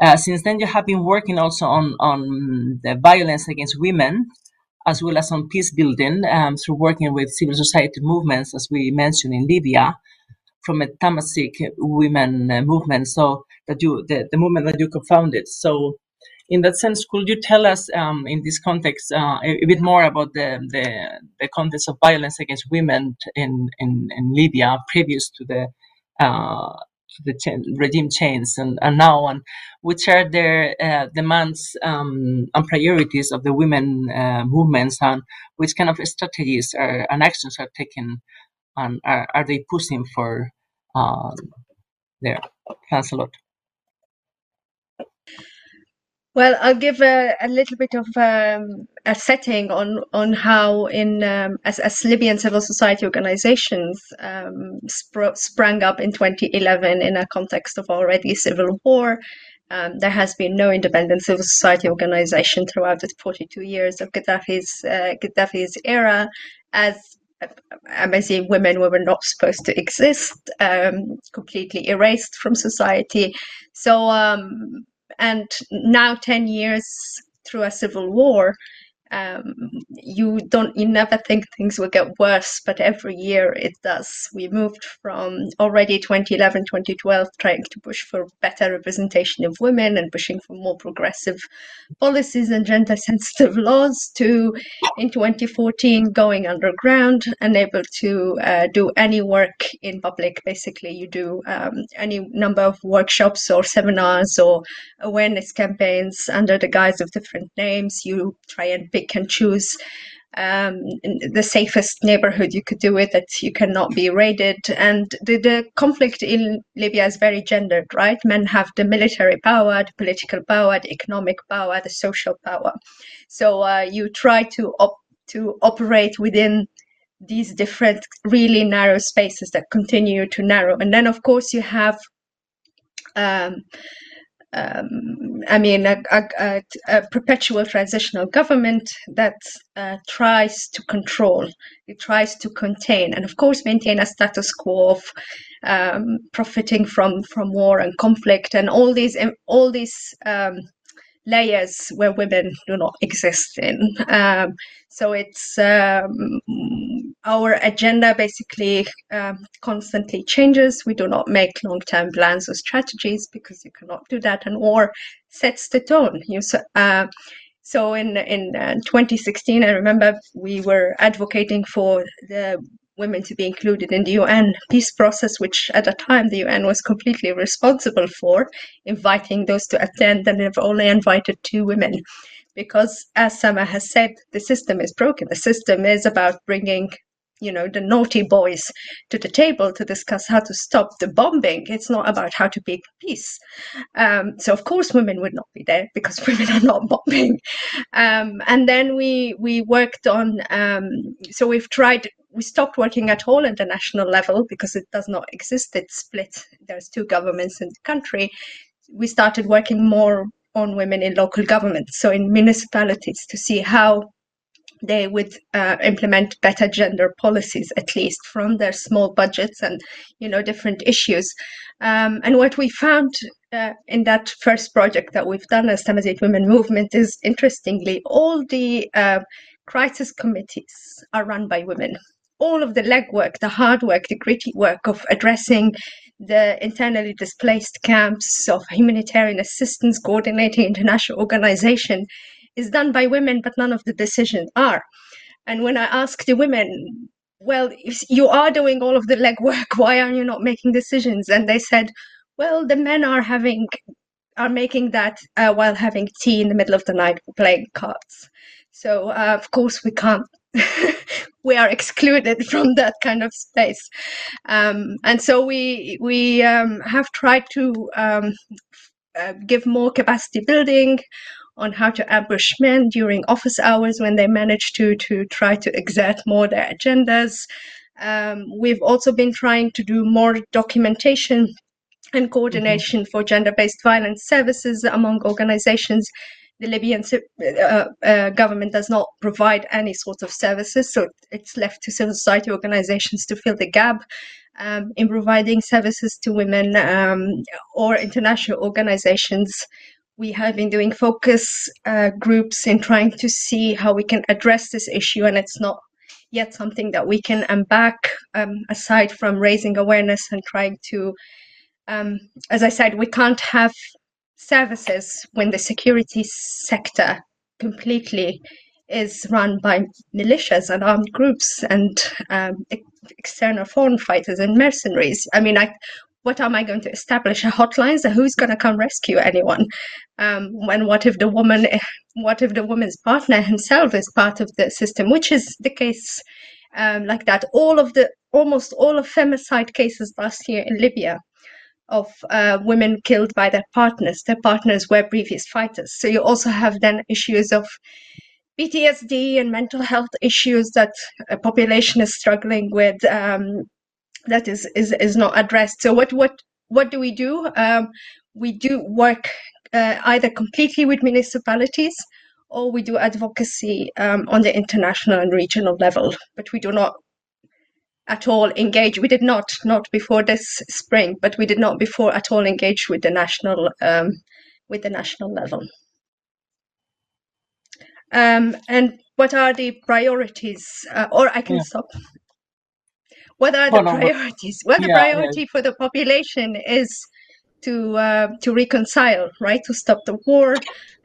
Speaker 2: uh, since then, you have been working also on, on the violence against women, as well as on peace building um, through working with civil society movements, as we mentioned in Libya, from a Tamazight women uh, movement. So that you, the, the movement that you co-founded. So, in that sense, could you tell us, um, in this context, uh, a, a, bit more about the, the, the context of violence against women in in, in Libya previous to the uh, the ch- regime change and, and now on, which are their uh, demands um, and priorities of the women uh, movements and which kind of strategies are, and actions are taken and are, are they pushing for uh, there? Thanks a lot.
Speaker 4: Well, I'll give a, a little bit of um, a setting on on how, in um, as, as Libyan civil society organizations um, spr- sprang up in 2011 in a context of already civil war. Um, there has been no independent civil society organization throughout the 42 years of Gaddafi's uh, Gaddafi's era, as Amazigh women were not supposed to exist, um, completely erased from society. So um, and now 10 years through a civil war um, you don't you never think things will get worse but every year it does. We moved from already 2011 2012 trying to push for better representation of women and pushing for more progressive policies and gender sensitive laws to in 2014 going underground unable to uh, do any work in public. Basically you do um, any number of workshops or seminars or awareness campaigns under the guise of different names. You try and pick can choose um, the safest neighborhood you could do it that you cannot be raided. And the, the conflict in libya is very gendered right? Men have the military power the political power the economic power the social power. So uh, you try to op- to operate within these different really narrow spaces that continue to narrow. And then of course you have um, um, I mean, a, a, a, perpetual transitional government that uh, tries to control, it tries to contain, and of course maintain a status quo of um, profiting from from war and conflict, and all these all these um, layers where women do not exist in. Um, so it's um, our agenda basically um, constantly changes. We do not make long-term plans or strategies because you cannot do that, and war sets the tone. You uh, so in in uh, 2016, I remember we were advocating for the women to be included in the UN peace process, which at the time the UN was completely responsible for, inviting those to attend, and they've only invited two women. Because, as Sama has said, the system is broken. The system is about bringing you know the naughty boys to the table to discuss how to stop the bombing it's not about how to make peace um, so of course women would not be there because women are not bombing um, and then we we worked on um, so we've tried we stopped working at all at the national level because it does not exist. It's split. There's two governments in the country. We started working more on women in local governments so in municipalities to see how they would uh, implement better gender policies at least from their small budgets and you know different issues. Um, and what we found uh, in that first project that we've done as Tamazight Women Movement is interestingly all the uh, crisis committees are run by women all of the legwork the hard work the gritty work of addressing the internally displaced camps of humanitarian assistance coordinating international organization is done by women, but none of the decisions are. And when I ask the women, well, if you are doing all of the legwork, why are you not making decisions? And they said, well, the men are having are making that uh, while having tea in the middle of the night playing cards. So uh, of course we can't. we are excluded from that kind of space, um, and so we we um, have tried to um, uh, give more capacity building on how to ambush men during office hours when they manage to to try to exert more their agendas. Um, we've also been trying to do more documentation and coordination mm-hmm. for gender-based violence services among organizations. The Libyan uh, uh, government does not provide any sort of services, so it's left to civil society organizations to fill the gap. Um, in providing services to women um, or international organizations we have been doing focus uh, groups in trying to see how we can address this issue, and it's not yet something that we can unpack um, aside from raising awareness and trying to, um, as I said, we can't have services when the security sector completely is run by militias and armed groups and um, external foreign fighters and mercenaries. I mean, I what am I going to establish a hotline? So who's going to come rescue anyone? Um, when what if the woman, what if the woman's partner himself is part of the system, which is the case um, like that. All of the almost all of femicide cases last year in Libya of uh, women killed by their partners. Their partners were previous fighters. So you also have then issues of PTSD and mental health issues that a population is struggling with. Um, that is is is not addressed. So what what what do we do? Um, we do work uh, either completely with municipalities or we do advocacy um, on the international and regional level, but we do not at all engage. We did not not before this spring, but we did not before at all engage with the national um, with the national level. Um, and what are the priorities? Uh, or I can yeah. stop. What are the priorities? Well, the yeah, priority yeah. for the population is to uh, to reconcile, right? To stop the war,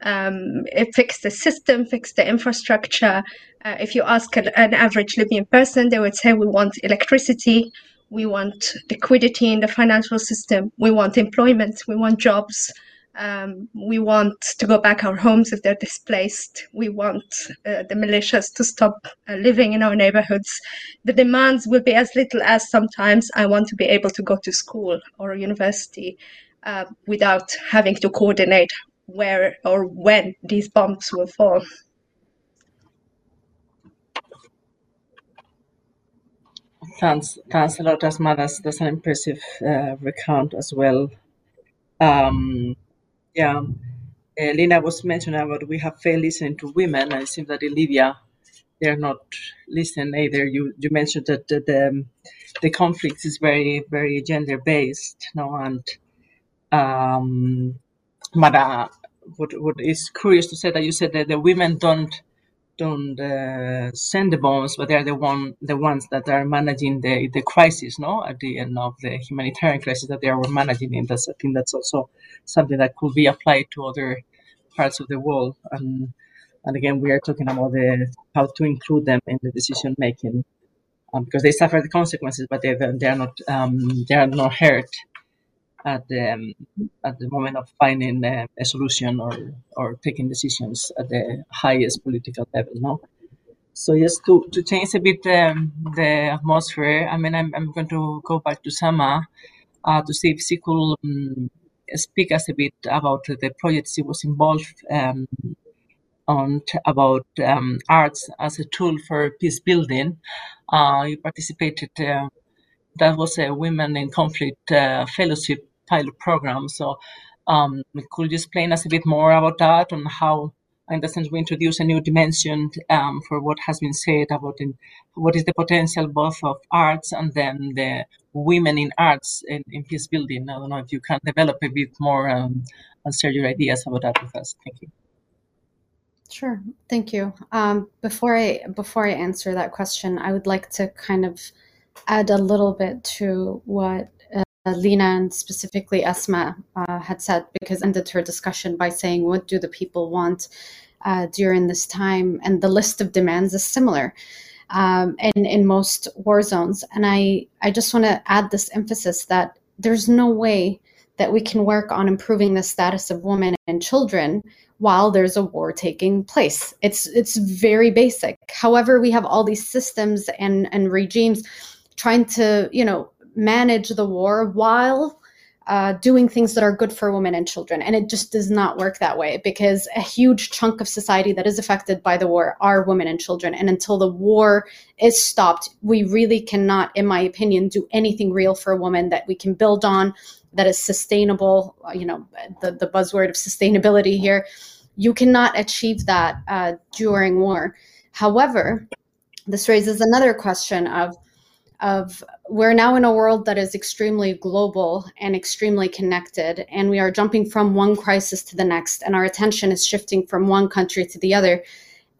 Speaker 4: um, fix the system, fix the infrastructure. Uh, if you ask an, an, average Libyan person, they would say, "We want electricity, we want liquidity in the financial system, we want employment, we want jobs." Um, we want to go back our homes if they're displaced. We want uh, the militias to stop uh, living in our neighborhoods. The demands will be as little as sometimes I want to be able to go to school or university uh, without having to coordinate where or when these bombs will fall.
Speaker 2: Thanks, thanks a lot, Asma. That's, that's an impressive uh, recount as well. Um, yeah, uh, Lina was mentioning about we have failed listening to women, and it seems that in Libya they're not listening either. You you mentioned that the the, the conflict is very very gender based, no, and um, but uh, what what is curious to say that you said that the women don't don't uh, send the bombs, but they're the one the ones that are managing the the crisis, no, at the end of the humanitarian crisis that they are managing. And that's I think that's also something that could be applied to other parts of the world. And and again, we are talking about the how to include them in the decision making um, because they suffer the consequences, but they they are not um, they are not hurt at the um, at the moment of finding uh, a solution or or taking decisions at the highest political level. No, So just to, to change a bit um, the atmosphere, I mean, I'm, I'm going to go back to Sama uh, to see if she could um, speak us a bit about the project she was involved um, on about um, arts as a tool for peace building. Uh, you participated, uh, that was a Women in Conflict uh, Fellowship pilot program. So um, could you explain us a bit more about that and how in the sense we introduce a new dimension um, for what has been said about in, what is the potential both of arts and then the women in arts in, in peace building. I don't know if you can develop a bit more um, and share your ideas about that with us. Thank you.
Speaker 5: Sure, thank you. Um, before I before I answer that question, I would like to kind of add a little bit to what uh, Lina and specifically Asma uh, had said, because ended her discussion by saying, "What do the people want uh, during this time?" And the list of demands is similar um, in in most war zones. And I I just want to add this emphasis that there's no way that we can work on improving the status of women and children while there's a war taking place. It's it's very basic. However, we have all these systems and and regimes trying to you know manage the war while uh, doing things that are good for women and children. And it just does not work that way because a huge chunk of society that is affected by the war are women and children. And until the war is stopped, we really cannot, in my opinion, do anything real for a woman that we can build on, that is sustainable. You know, the, the buzzword of sustainability here. You cannot achieve that uh, during war. However, this raises another question of of we're now in a world that is extremely global and extremely connected and we are jumping from one crisis to the next and our attention is shifting from one country to the other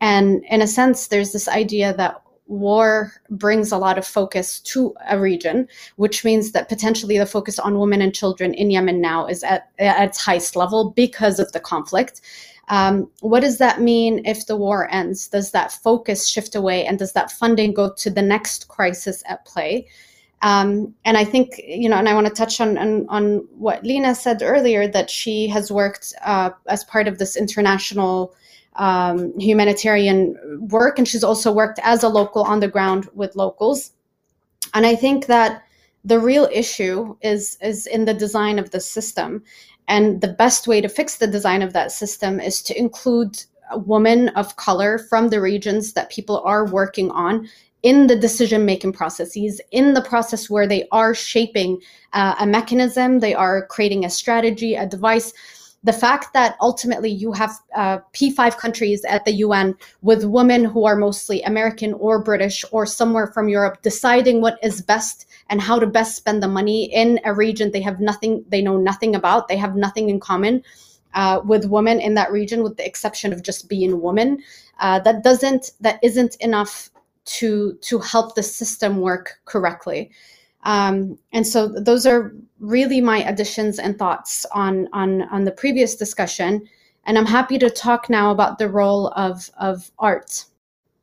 Speaker 5: and in a sense there's this idea that war brings a lot of focus to a region, which means that potentially the focus on women and children in Yemen now is at, at its highest level because of the conflict. Um, what does that mean if the war ends? Does that focus shift away and does that funding go to the next crisis at play? Um, and I think, you know, and I want to touch on, on, on what Lina said earlier that she has worked uh, as part of this international um, humanitarian work, and she's also worked as a local on the ground with locals. And I think that the real issue is is in the design of the system and the best way to fix the design of that system is to include women of color from the regions that people are working on in the decision making processes, in the process where they are shaping uh, a mechanism, they are creating a strategy, a device the fact that ultimately you have uh, P5 countries at the UN with women who are mostly American or British or somewhere from Europe deciding what is best and how to best spend the money in a region they have nothing, they know nothing about, they have nothing in common. Uh, with women in that region, with the exception of just being women, uh, that doesn't, that isn't enough to to help the system work correctly. Um, and so those are really my additions and thoughts on, on, on the previous discussion. And I'm happy to talk now about the role of, of art.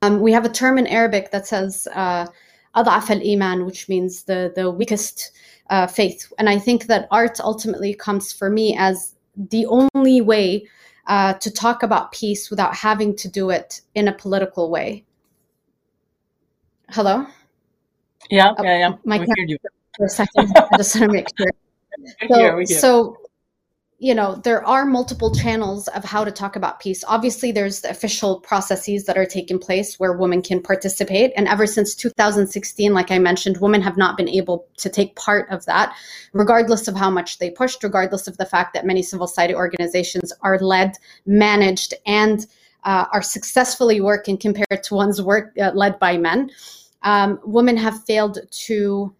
Speaker 5: Um, we have a term in Arabic that says uh, al iman, which means the, the weakest uh, faith. And I think that art ultimately comes for me as the only way uh, to talk about peace without having to do it in a political way. Hello?
Speaker 2: Yeah, oh, yeah, yeah. My we heard you.
Speaker 5: For a second, I just want to make sure. So, so, you know, there are multiple channels of how to talk about peace. Obviously, there's the official processes that are taking place where women can participate. And ever since 2016, like I mentioned, women have not been able to take part of that, regardless of how much they pushed, regardless of the fact that many civil society organizations are led, managed, and uh, are successfully working compared to ones work uh, led by men um, women have failed to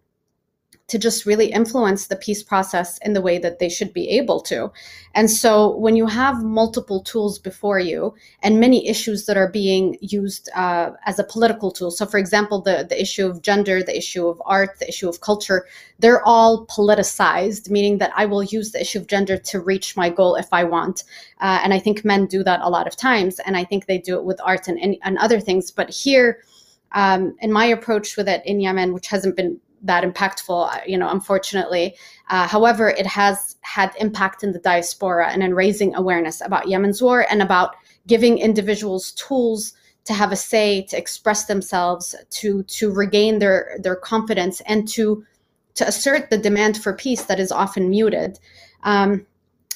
Speaker 5: to just really influence the peace process in the way that they should be able to. And so when you have multiple tools before you and many issues that are being used uh, as a political tool, so for example, the, the issue of gender, the issue of art, the issue of culture, they're all politicized, meaning that I will use the issue of gender to reach my goal if I want. Uh, and I think men do that a lot of times. And I think they do it with art and, and, and other things. But here, um, and my approach with it in Yemen, which hasn't been that impactful, uh, you know, unfortunately. Uh, however, it has had impact in the diaspora and in raising awareness about Yemen's war and about giving individuals tools to have a say, to express themselves, to to regain their their confidence, and to to assert the demand for peace that is often muted. Um,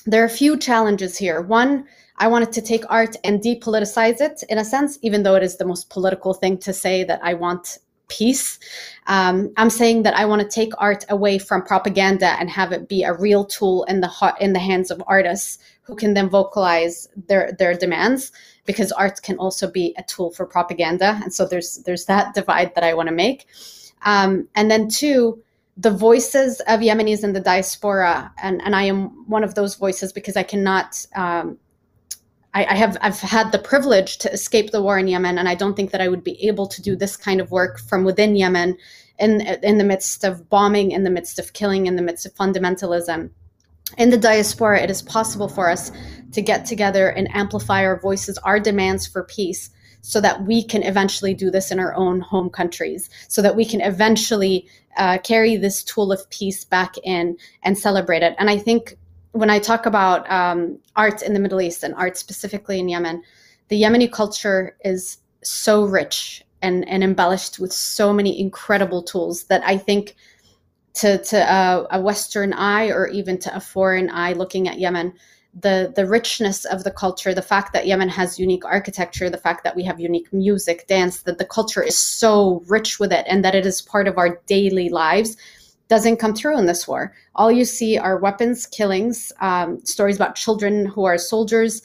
Speaker 5: there are a few challenges here. One, I wanted to take art and depoliticize it in a sense, even though it is the most political thing to say that I want peace. Um, I'm saying that I want to take art away from propaganda and have it be a real tool in the in the hands of artists who can then vocalize their their demands because art can also be a tool for propaganda and so there's there's that divide that i want to make um, and then two the voices of yemenis in the diaspora and, and i am one of those voices because i cannot um, I, I, have I've had the privilege to escape the war in Yemen, and I don't think that I would be able to do this kind of work from within Yemen, in in the midst of bombing, in the midst of killing, in the midst of fundamentalism in the diaspora, it is possible for us to get together and amplify our voices, our demands for peace, so that we can eventually do this in our own home countries, so that we can eventually uh, carry this tool of peace back in and celebrate it. And I think when I talk about um, art in the Middle East and art specifically in Yemen, the Yemeni culture is so rich and, and embellished with so many incredible tools that I think to to a, a, Western eye or even to a foreign eye looking at Yemen, the the richness of the culture, the fact that Yemen has unique architecture, the fact that we have unique music, dance, that the culture is so rich with it, and that it is part of our daily lives, doesn't come through in this war. All you see are weapons, killings, um, stories about children who are soldiers.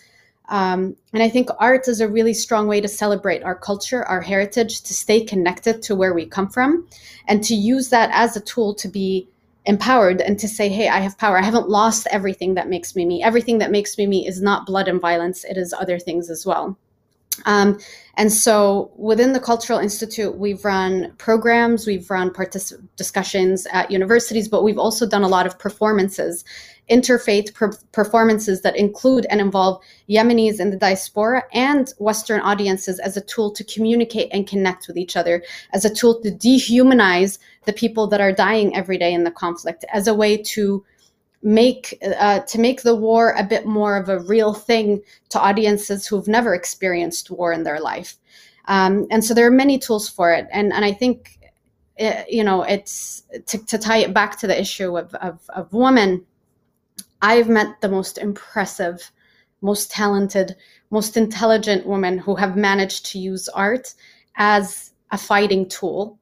Speaker 5: Um, and I think art is a really strong way to celebrate our culture, our heritage, to stay connected to where we come from, and to use that as a tool to be empowered and to say, hey, I have power. I haven't lost everything that makes me me. Everything that makes me me is not blood and violence, it is other things as well. Um, and so within the Cultural Institute, we've run programs, we've run discussions at universities, but we've also done a lot of performances interfaith per- performances that include and involve Yemenis in the diaspora and Western audiences as a tool to communicate and connect with each other, as a tool to dehumanize the people that are dying every day in the conflict, as a way to make uh, to make the war a bit more of a real thing to audiences who've never experienced war in their life. Um, and so there are many tools for it, and and I think uh, you know it's to, to tie it back to the issue of of, of women I've met the most impressive, most talented, most intelligent women who have managed to use art as a fighting tool,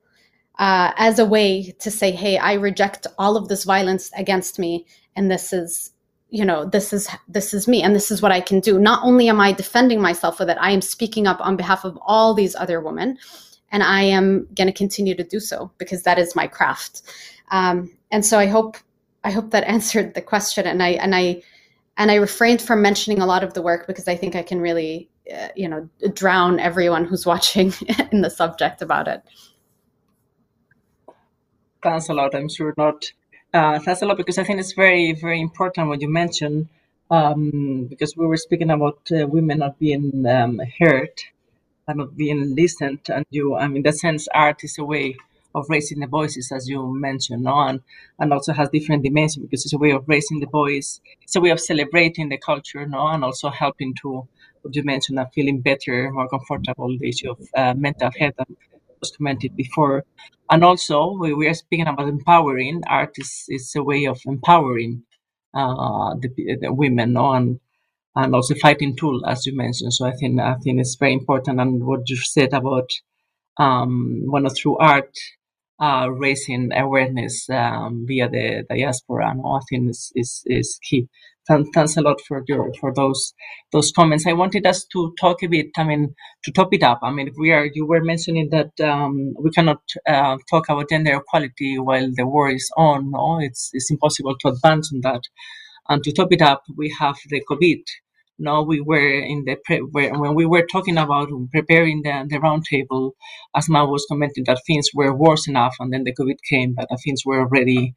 Speaker 5: uh, as a way to say, hey, I reject all of this violence against me, and this is you know this is this is me and this is what i can do not only am i defending myself with it i am speaking up on behalf of all these other women and i am going to continue to do so because that is my craft um, and so i hope I hope that answered the question. And I and I and I refrained from mentioning a lot of the work because I think I can really, uh, you know, drown everyone who's watching in the subject about it.
Speaker 2: Thanks a lot. I'm sure not. Uh, thanks a lot because I think it's very, very important what you mentioned um, because we were speaking about uh, women not being um, heard and not being listened. And you, I mean, in that sense, art is a way of raising the voices, as you mentioned, no? and, and also has different dimensions because it's a way of raising the voice. It's a way of celebrating the culture, no? and also helping to, what you mentioned, of feeling better, more comfortable, the issue of uh, mental health was commented before. And also, we, we are speaking about empowering. Art is, is a way of empowering uh, the, the women, no? and and also fighting tool, as you mentioned. So I think I think it's very important. And what you said about um, well, through art, uh, raising awareness um, via the diaspora. No, I think is, is key. Thanks a lot for your for those those comments. I wanted us to talk a bit. I mean, to top it up. I mean, we are. You were mentioning that um, we cannot uh, talk about gender equality while the war is on. No, it's it's impossible to advance on that. And to top it up, we have the COVID no, we were in the pre- when we were talking about preparing the, the roundtable, Asma was commenting that things were worse enough, and then the COVID came, but things were already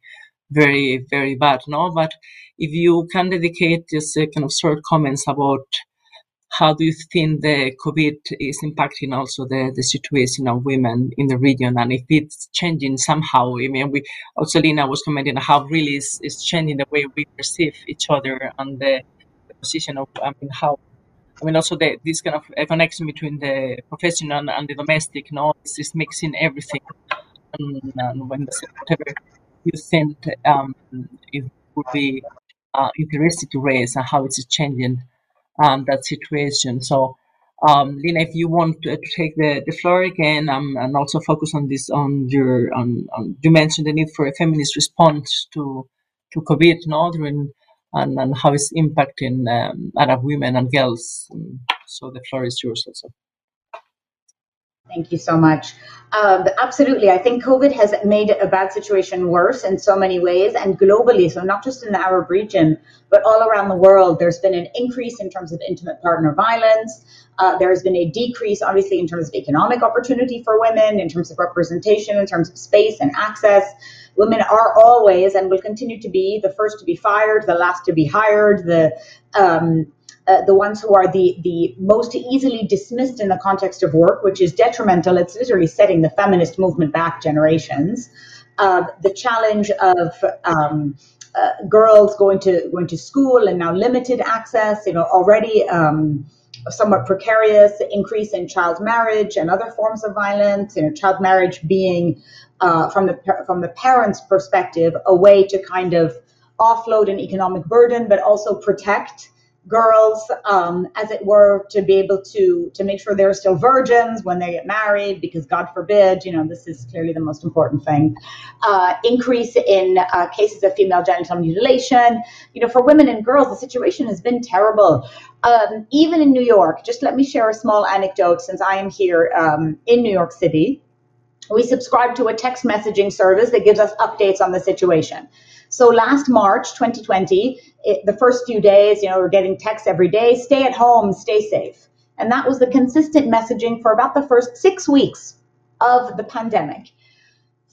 Speaker 2: very, very bad. No, but if you can dedicate just a kind of short comments about how do you think the COVID is impacting also the, the situation of women in the region and if it's changing somehow? I mean, we also Lina was commenting how really is, is changing the way we perceive each other and the position of I mean how I mean, also the, this kind of connection between the professional and the domestic, you know, is, is mixing everything. And, and when whatever you think um, it would be uh, interesting to raise and how it's changing um, that situation. So, um, Lina, if you want to, take the, the floor again um, and also focus on this, on your, on, on, you mentioned the need for a feminist response to to COVID, no, during and, and how it's impacting um, Arab women and girls. So the floor is yours also.
Speaker 3: Thank you so much. Um, absolutely. I think COVID has made a bad situation worse in so many ways and globally. So, not just in the Arab region, but all around the world, there's been an increase in terms of intimate partner violence. Uh, there has been a decrease, obviously, in terms of economic opportunity for women, in terms of representation, in terms of space and access. Women are always and will continue to be the first to be fired, the last to be hired, the um, uh, the ones who are the the most easily dismissed in the context of work, which is detrimental. It's literally setting the feminist movement back generations. Uh, the challenge of um, uh, girls going to going to school and now limited access. You know, already um, somewhat precarious increase in child marriage and other forms of violence. You know, child marriage being uh, from the from the parents' perspective a way to kind of offload an economic burden, but also protect girls, um, as it were, to be able to to make sure they're still virgins when they get married, because God forbid, you know, this is clearly the most important thing. Uh, increase in uh, cases of female genital mutilation. You know, for women and girls, the situation has been terrible. Um, even in New York, just let me share a small anecdote since I am here um, in New York City. We subscribe to a text messaging service that gives us updates on the situation. So last March 2020, it, the first few days, you know, we're getting texts every day, stay at home, stay safe. And that was the consistent messaging for about the first six weeks of the pandemic.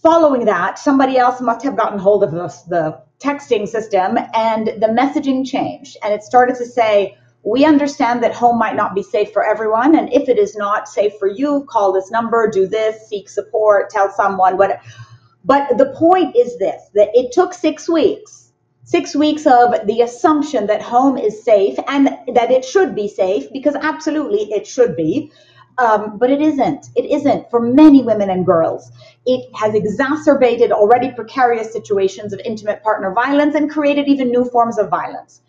Speaker 3: Following that, somebody else must have gotten hold of the, the texting system and the messaging changed. And it started to say, we understand that home might not be safe for everyone. And if it is not safe for you, call this number, do this, seek support, tell someone, what but the point is this that it took six weeks, six weeks of the assumption that home is safe and that it should be safe, because absolutely it should be. Um, but it isn't. It isn't for many women and girls. It has exacerbated already precarious situations of intimate partner violence and created even new forms of violence.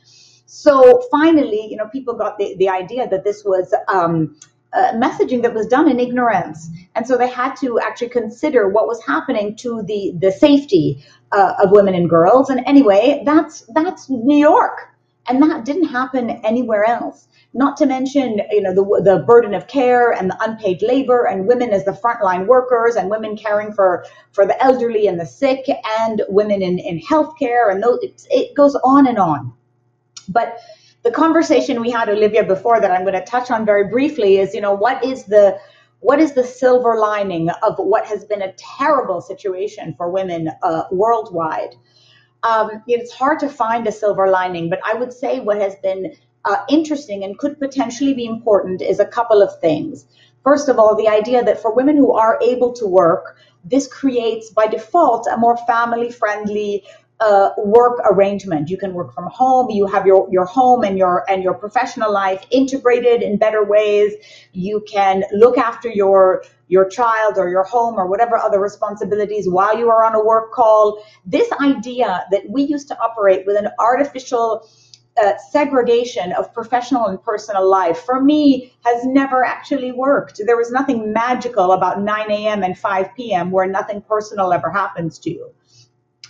Speaker 3: So finally, you know, people got the, the idea that this was um, uh, messaging that was done in ignorance. And so they had to actually consider what was happening to the, the safety uh, of women and girls. And anyway, that's, that's New York. And that didn't happen anywhere else. Not to mention, you know, the, the burden of care and the unpaid labor and women as the frontline workers and women caring for, for the elderly and the sick and women in, in healthcare and those, it, it goes on and on. But the conversation we had olivia before that i'm going to touch on very briefly is you know what is the what is the silver lining of what has been a terrible situation for women uh, worldwide? Um, it's hard to find a silver lining but i would say what has been uh, interesting and could potentially be important is a couple of things. First of all the idea that for women who are able to work this creates by default a more family friendly uh, work arrangement. You can work from home. You have your, your home and your and your professional life integrated in better ways. You can look after your your child or your home or whatever other responsibilities while you are on a work call. This idea that we used to operate with an artificial uh, segregation of professional and personal life for me has never actually worked. There was nothing magical about 9 a.m. and 5 p.m. where nothing personal ever happens to you.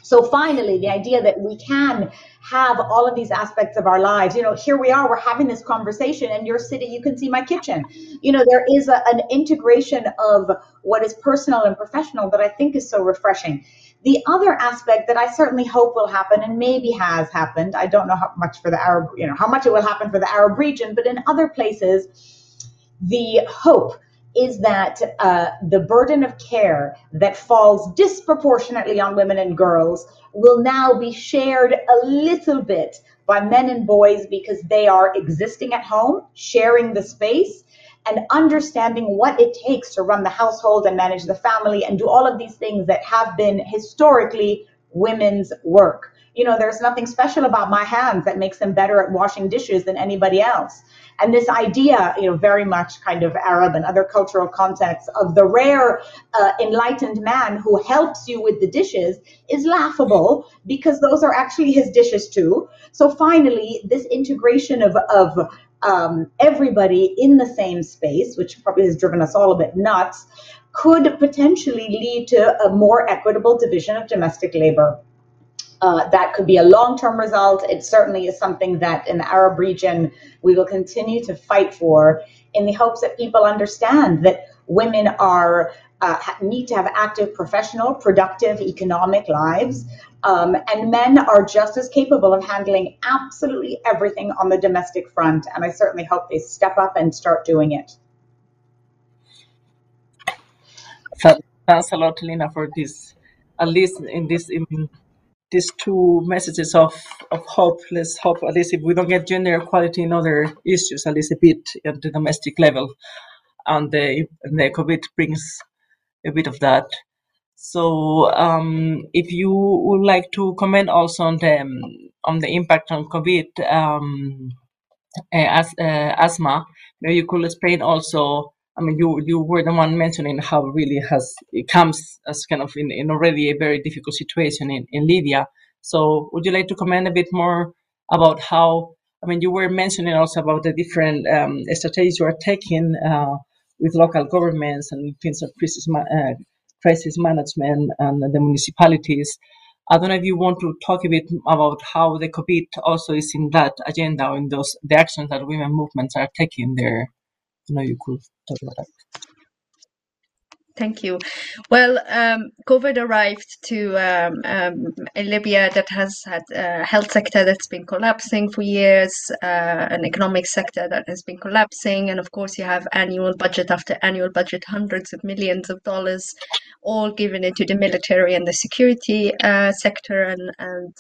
Speaker 3: So finally, the idea that we can have all of these aspects of our lives, you know, here we are, we're having this conversation and you're sitting, you can see my kitchen. You know, there is a, an integration of what is personal and professional that I think is so refreshing. The other aspect that I certainly hope will happen and maybe has happened, I don't know how much for the Arab, you know, how much it will happen for the Arab region, but in other places, the hope is that uh, the burden of care that falls disproportionately on women and girls will now be shared a little bit by men and boys because they are existing at home, sharing the space, and understanding what it takes to run the household and manage the family and do all of these things that have been historically women's work you know, there's nothing special about my hands that makes them better at washing dishes than anybody else. And this idea, you know, very much kind of Arab and other cultural contexts of the rare uh, enlightened man who helps you with the dishes is laughable because those are actually his dishes too. So finally, this integration of, of um, everybody in the same space, which probably has driven us all a bit nuts, could potentially lead to a more equitable division of domestic labor. Uh, that could be a long term result. It certainly is something that in the Arab region we will continue to fight for in the hopes that people understand that women are. Uh, need to have active professional, productive economic lives. Um, and men are just as capable of handling absolutely everything on the domestic front. And I certainly hope they step up and start doing it.
Speaker 2: Thanks a lot, Lina, for this. At least in this in these two messages of, of hope. Let's hope at least if we don't get gender equality in other issues, at least a bit at the domestic level, and the, the COVID brings a bit of that. So, um, if you would like to comment also on the on the impact on COVID um, as uh, Asma, maybe you could explain also. I mean, you you were the one mentioning how really has it comes as kind of in, in already a very difficult situation in, in Libya. So, would you like to comment a bit more about how? I mean, you were mentioning also about the different um, strategies you are taking uh, with local governments and things of crisis uh, crisis management and the municipalities. I don't know if you want to talk a bit about how the COVID also is in that agenda in those the actions that women movements are taking there. Know you could talk about that.
Speaker 4: Thank you. Well, um, COVID arrived to um, um, Libya that has had a health sector that's been collapsing for years, uh, an economic sector that has been collapsing, and of course you have annual budget after annual budget, hundreds of millions of dollars, all given into the military and the security uh, sector, and and.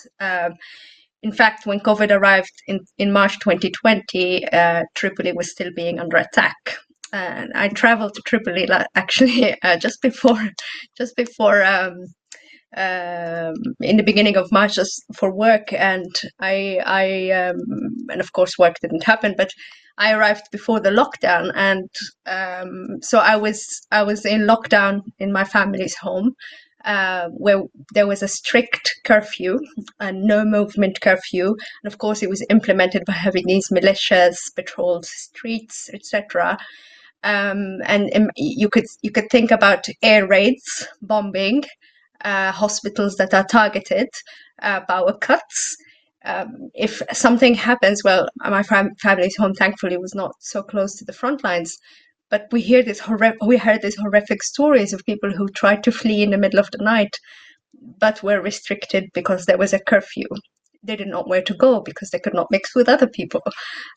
Speaker 4: In fact, when COVID arrived in, in March 2020, uh, Tripoli was still being under attack. And I traveled to Tripoli actually uh, just before, just before um, um, in the beginning of March just for work, and I, I, um, and of course work didn't happen, but I arrived before the lockdown, and um, so I was, I was in lockdown in my family's home. Uh, where there was a strict curfew, a no movement curfew, and of course it was implemented by having these militias patrol streets, etc um, and, and, you could you could think about air raids, bombing, uh, hospitals that are targeted, uh, power cuts. Um, if something happens, well, my fam- family's home thankfully was not so close to the front lines, but we hear this horrific we heard these horrific stories of people who tried to flee in the middle of the night, but were restricted because there was a curfew they didn't know where to go because they could not mix with other people.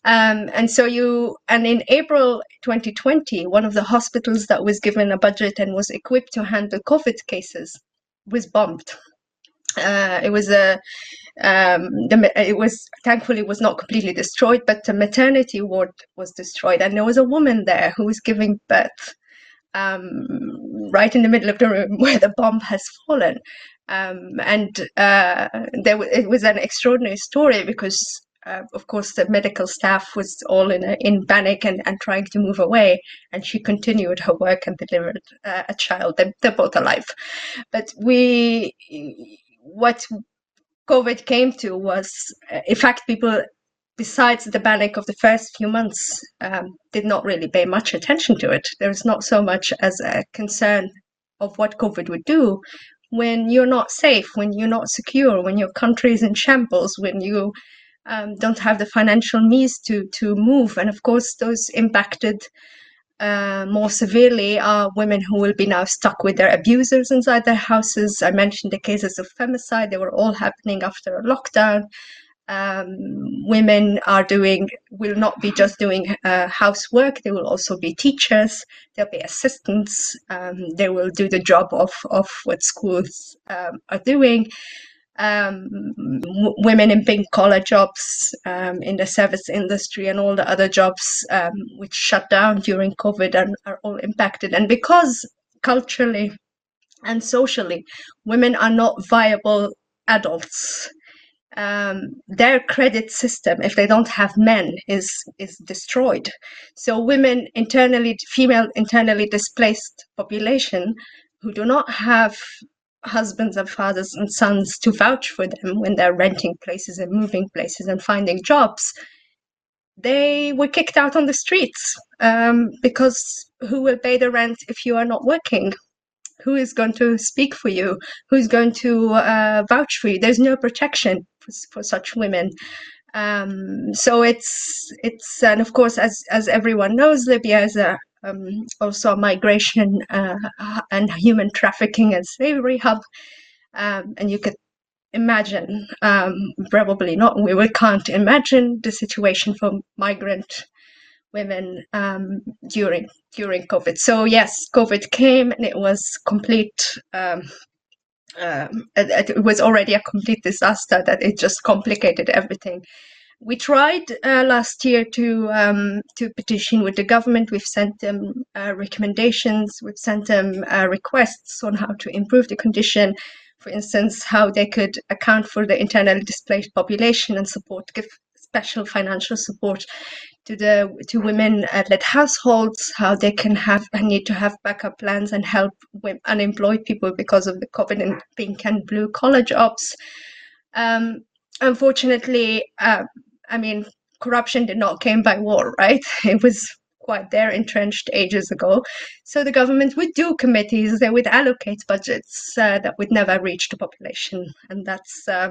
Speaker 4: Um, and so you, and in April 2020, one of the hospitals that was given a budget and was equipped to handle COVID cases was bombed. Uh, it was a, um, the, it was thankfully it was not completely destroyed, but the maternity ward was destroyed, and there was a woman there who was giving birth um, right in the middle of the room where the bomb has fallen. Um, and uh, there it was an extraordinary story because, uh, of course, the medical staff was all in a, in panic and, and trying to move away, and she continued her work and delivered uh, a child. They're, they're both alive, but we what COVID came to was, uh, in fact, people besides the panic of the first few months, um, did not really pay much attention to it. There was not so much as a concern of what COVID would do, when you're not safe, when you're not secure, when your country is in shambles, when you um, don't have the financial means to to move, and of course those impacted uh, more severely are women who will be now stuck with their abusers inside their houses. I mentioned the cases of femicide; they were all happening after a lockdown. Um, women are doing will not be just doing uh, housework. They will also be teachers. They'll be assistants. Um, they will do the job of, of what schools um, are doing um, w- women in pink collar jobs um, in the service industry and all the other jobs um, which shut down during covid and are all impacted and because culturally and socially women are not viable adults um, their credit system, if they don't have men, is is destroyed. So women internally, female internally displaced population, who do not have husbands and fathers and sons to vouch for them when they're renting places and moving places and finding jobs, they were kicked out on the streets um, because who will pay the rent if you are not working? Who is going to speak for you? Who's going to uh, vouch for you? There's no protection for, for such women. Um, so it's it's and of course as as everyone knows, Libya is a um, also migration uh, and human trafficking and slavery hub. Um, and you could imagine, um, probably not, we, we can't imagine the situation for migrant women um, during during COVID. So yes, COVID came and it was complete. Um, um, it, it, was already a complete disaster that it just complicated everything. We tried uh, last year to um, to petition with the government. We've sent them uh, recommendations. We've sent them uh, requests on how to improve the condition for instance, how they could account for the internally displaced population and support, give special financial support to the to women-led households, how they can have need to have backup plans and help unemployed people because of the COVID and pink and blue collar jobs. Um, unfortunately, uh, I mean, corruption did not came by war, right? It was quite there entrenched ages ago. So the government would do committees, they would allocate budgets uh, that would never reach the population, and that's uh,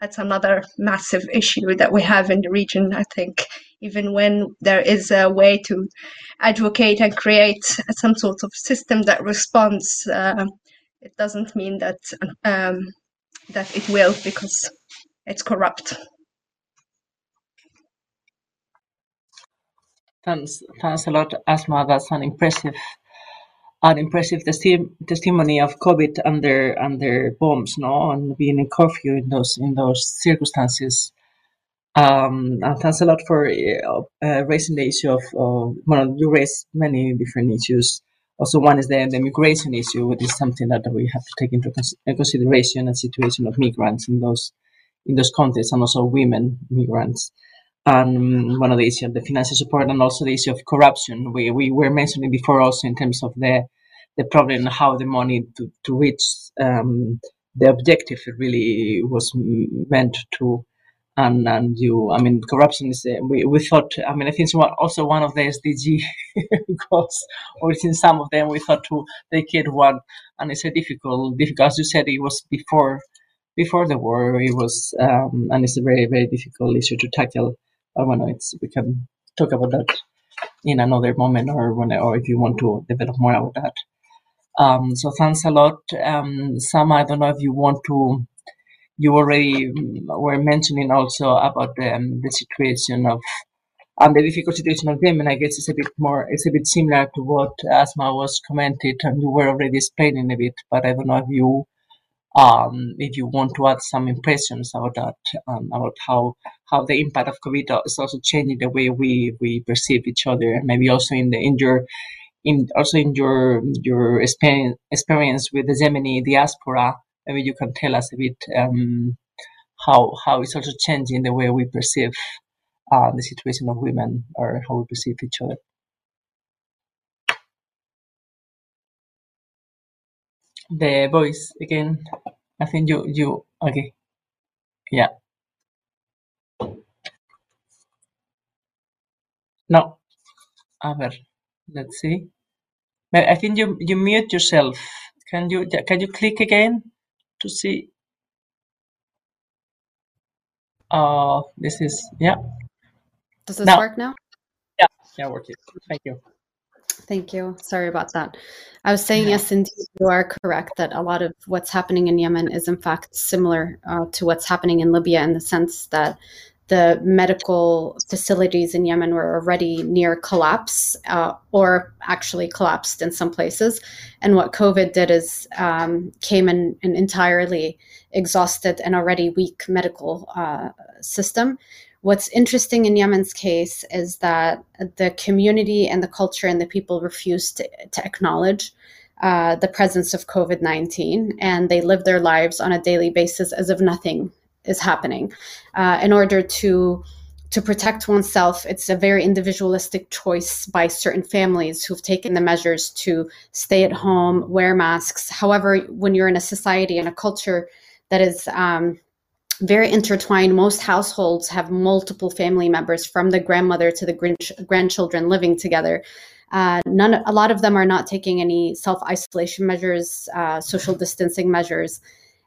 Speaker 4: that's another massive issue that we have in the region. I think even when there is a way to advocate and create some sort of system that responds, uh, it doesn't mean that um, that it will because it's corrupt.
Speaker 2: Thanks, thanks a lot, Asma. That's an impressive, an impressive testi- testimony of COVID under under bombs, no, and being in curfew in those in those circumstances. Um, and thanks a lot for uh, uh, raising the issue of, uh, well, you raised many different issues. Also, one is the, the migration issue, which is something that we have to take into cons- consideration the situation of migrants in those in those contexts, and also women migrants and one of the issues of the financial support and also the issue of corruption. We, we were mentioning before also in terms of the the problem how the money to, to reach um, the objective it really was meant to and and you I mean corruption is uh, we, we thought I mean I think it's also one of the SDG goals or in some of them we thought to take it one and it's a difficult difficult as you said it was before before the war it was um, and it's a very very difficult issue to tackle I don't know. It's we can talk about that in another moment, or when, or if you want to develop more about that. Um, so thanks a lot, um, Sam. I don't know if you want to. You already were mentioning also about the, um, the situation of and the difficult situation of Yemen. I guess it's a bit more. It's a bit similar to what Asma was commented, and you were already explaining a bit. But I don't know if you um, if you want to add some impressions about that, um, about how how the impact of COVID is also changing the way we, we perceive each other, maybe also in the in your in also in your your experience experience with the Yemeni diaspora, maybe you can tell us a bit um, how how it's also changing the way we perceive uh, the situation of women or how we perceive each other. The voice again. I think you you okay. Yeah. No. A ver, let's see. I think you you mute yourself. Can you can you click again to see? Oh, uh, this is yeah.
Speaker 5: Does this now. work now?
Speaker 2: Yeah, yeah, working. Thank you.
Speaker 5: Thank you. Sorry about that. I was saying, yes, indeed, you are correct that a lot of what's happening in Yemen is, in fact, similar uh, to what's happening in Libya in the sense that the medical facilities in Yemen were already near collapse uh, or actually collapsed in some places. And what COVID did is um, came in an entirely exhausted and already weak medical uh, system, What's interesting in Yemen's case is that the community and the culture and the people refused to, to acknowledge uh, the presence of COVID 19 and they live their lives on a daily basis as if nothing is happening. Uh, in order to to protect oneself, it's a very individualistic choice by certain families who've taken the measures to stay at home, wear masks. However, when you're in a society and a culture that is um, very intertwined, most households have multiple family members from the grandmother to the grandchildren living together. Uh, none, a lot of them are not taking any self isolation measures, uh, social distancing measures,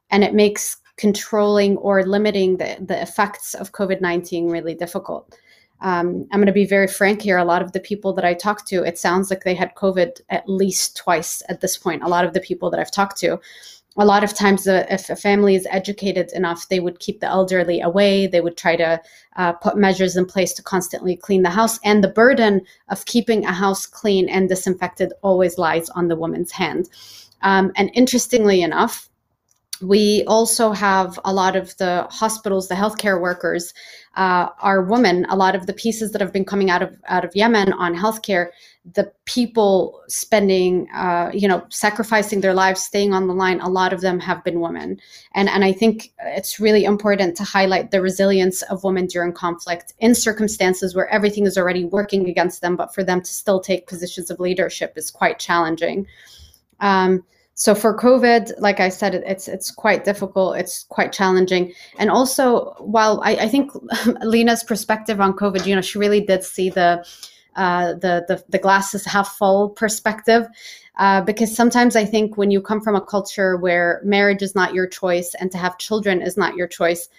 Speaker 5: and it makes controlling or limiting the, the effects of COVID 19 really difficult. Um, I'm going to be very frank here. A lot of the people that I talked to, it sounds like they had COVID at least twice at this point. A lot of the people that I've talked to, a lot of times, uh, if a family is educated enough, they would keep the elderly away. They would try to uh, put measures in place to constantly clean the house. And the burden of keeping a house clean and disinfected always lies on the woman's hand. Um, and interestingly enough, we also have a lot of the hospitals, the healthcare workers uh, are women. A lot of the pieces that have been coming out of out of Yemen on healthcare, the people spending, uh, you know, sacrificing their lives, staying on the line. A lot of them have been women, and and I think it's really important to highlight the resilience of women during conflict in circumstances where everything is already working against them, but for them to still take positions of leadership is quite challenging. Um, so for covid like i said it's it's quite difficult it's quite challenging and also while i, I think lena's perspective on covid you know she really did see the uh, the, the the glass is half full perspective uh, because sometimes i think when you come from a culture where marriage is not your choice and to have children is not your choice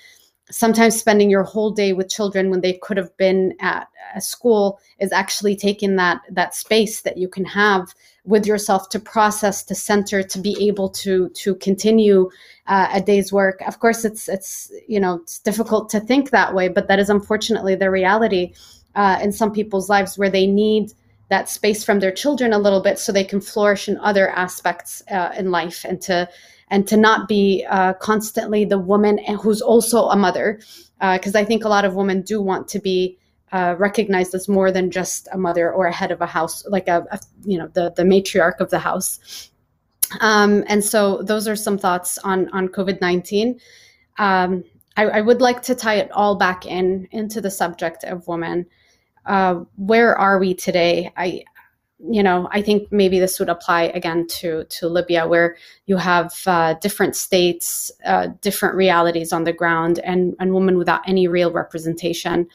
Speaker 5: sometimes spending your whole day with children when they could have been at a school is actually taking that that space that you can have with yourself to process to center to be able to to continue uh, a day's work. Of course it's it's you know it's difficult to think that way but that is unfortunately the reality uh, in some people's lives where they need that space from their children a little bit so they can flourish in other aspects uh, in life and to and to not be uh, constantly the woman who's also a mother because uh, i think a lot of women do want to be uh, recognized as more than just a mother or a head of a house, like a, a you know the the matriarch of the house. Um, and so those are some thoughts on on COVID nineteen. Um, I, I, would like to tie it all back in into the subject of women. Uh, where are we today? I, you know, I think maybe this would apply again to to Libya, where you have uh, different states, uh, different realities on the ground, and and women without any real representation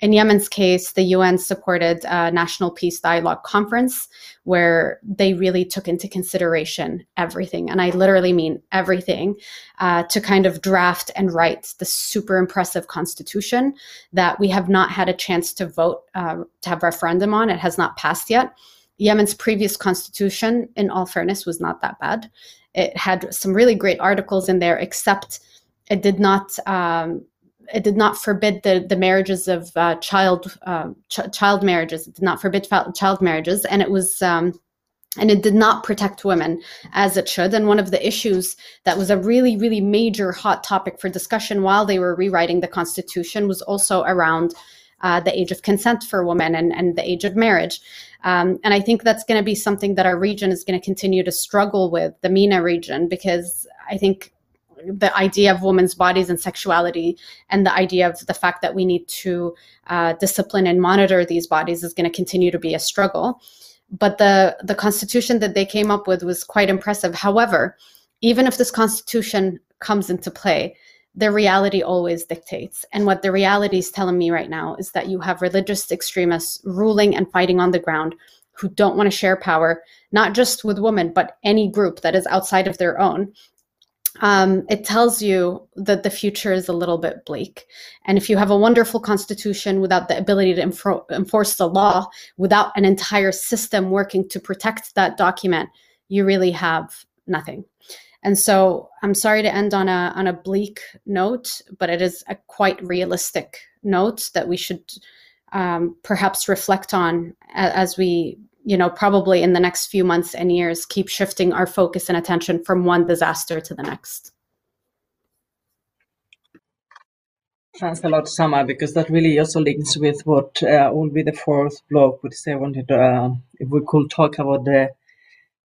Speaker 5: in Yemen's case, the UN supported a national peace dialogue conference where they really took into consideration everything, and I literally mean everything, uh, to kind of draft and write the super impressive constitution that we have not had a chance to vote uh, to have referendum on. It has not passed yet. Yemen's previous constitution, in all fairness, was not that bad. It had some really great articles in there, except it did not um, it did not forbid the, the marriages of uh, child uh, ch- child marriages. It did not forbid child marriages, and it was um, and it did not protect women as it should. And one of the issues that was a really really major hot topic for discussion while they were rewriting the constitution was also around uh, the age of consent for women and, and the age of marriage. Um, and I think that's going to be something that our region is going to continue to struggle with, the MENA region, because I think the idea of women's bodies and sexuality and the idea of the fact that we need to uh, discipline and monitor these bodies is going to continue to be a struggle. But the the constitution that they came up with was quite impressive. However even if this constitution comes into play the reality always dictates. And what the reality is telling me right now is that you have religious extremists ruling and fighting on the ground who don't want to share power not just with women but any group that is outside of their own um, it tells you that the future is a little bit bleak. And if you have a wonderful constitution without the ability to enfor- enforce the law, without an entire system working to protect that document, you really have nothing. And so I'm sorry to end on a on a bleak note, but it is a quite realistic note that we should um, perhaps reflect on as we you know, probably in the next few months and years, keep shifting our focus and attention from one disaster to the next.
Speaker 2: Thanks a lot, Sama, because that really also links with what uh, will be the fourth block, which I wanted uh, if we could talk about the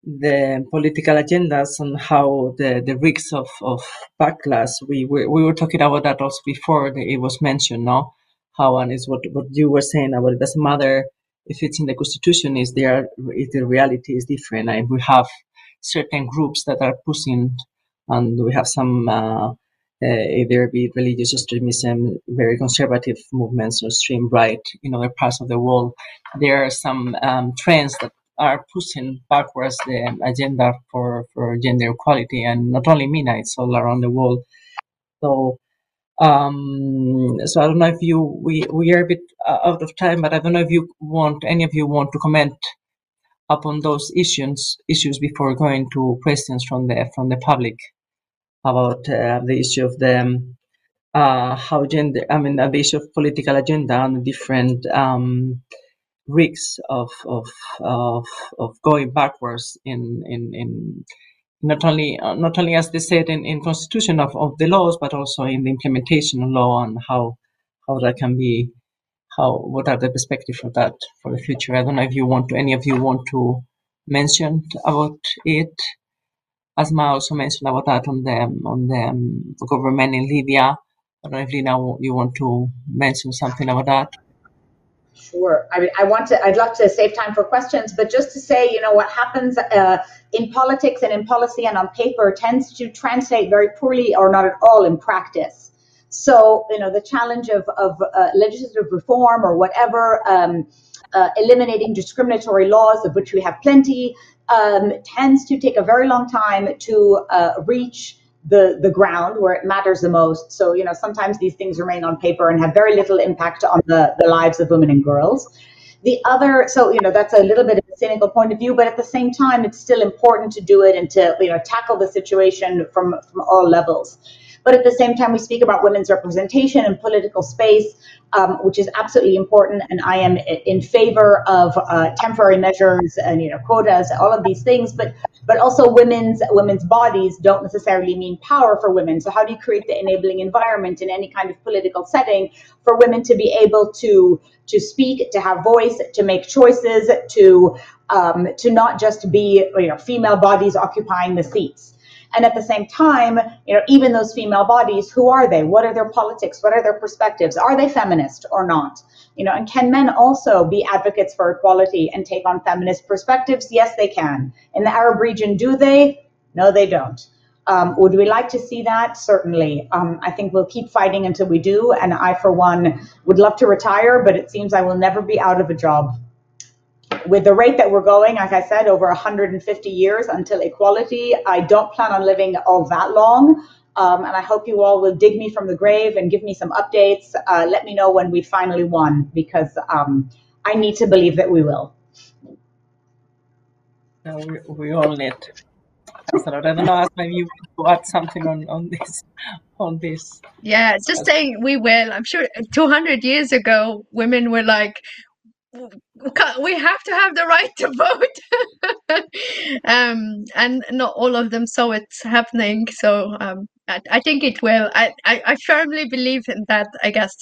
Speaker 2: the political agendas and how the, the risks of, of backlash. We, we we were talking about that also before it was mentioned, no? How and is what, what you were saying about it doesn't matter if it's in the constitution, is there if the reality is different. And we have certain groups that are pushing and we have some uh, uh, either be religious extremism, very conservative movements or extreme right in other parts of the world. There are some um, trends that are pushing backwards the agenda for, for gender equality, and not only MENA, it's all around the world. So, um, so I don't know if you we we are a bit uh, out of time, but I don't know if you want any of you want to comment upon those issues issues before going to questions from the from the public about uh, the issue of the um, uh, how gender I mean the issue of political agenda and the different um, risks of of of, of going backwards in in, in not only uh, not only as they said in, in constitution of, of the laws but also in the implementation of law and how how that can be how what are the perspectives for that for the future. I don't know if you want to any of you want to mention about it. Asma also mentioned about that on the on the um, government in libya. I don't know if lina you want to mention something about that
Speaker 3: Sure. I mean, I want to. I'd love to save time for questions, but just to say, you know, what happens uh, in politics and in policy and on paper tends to translate very poorly or not at all in practice. So, you know, the challenge of of uh, legislative reform or whatever, um, uh, eliminating discriminatory laws, of which we have plenty, um, tends to take a very long time to uh, reach the the ground where it matters the most. So you know sometimes these things remain on paper and have very little impact on the the lives of women and girls. The other, so you know that's a little bit of a cynical point of view, but at the same time, it's still important to do it and to you know tackle the situation from from all levels. But at the same time, we speak about women's representation in political space, um, which is absolutely important. And I am in favor of uh, temporary measures and you know quotas, all of these things. But but also women's women's bodies don't necessarily mean power for women. So how do you create the enabling environment in any kind of political setting for women to be able to to speak, to have voice, to make choices, to um, to not just be you know female bodies occupying the seats. And at the same time, you know, even those female bodies, who are they? What are their politics? What are their perspectives? Are they feminist or not? You know, and can men also be advocates for equality and take on feminist perspectives? Yes, they can. In the Arab region, do they? No, they don't. Um, would we like to see that? Certainly. Um, I think we'll keep fighting until we do. And I, for one, would love to retire, but it seems I will never be out of a job with the rate that we're going, like I said, over 150 years until equality, I don't plan on living all that long. Um, and I hope you all will dig me from the grave and give me some updates. Uh, let me know when we finally won, because um, I need to believe that we will.
Speaker 2: No, we, we all need. I don't know, maybe you want to add something on, on this. On this.
Speaker 4: Yeah, just saying we will. I'm sure 200 years ago, women were like, we have to have the right to vote. Um, and not all of them saw it happening so um, I, I, think it will. I, I, I, firmly believe in that i guess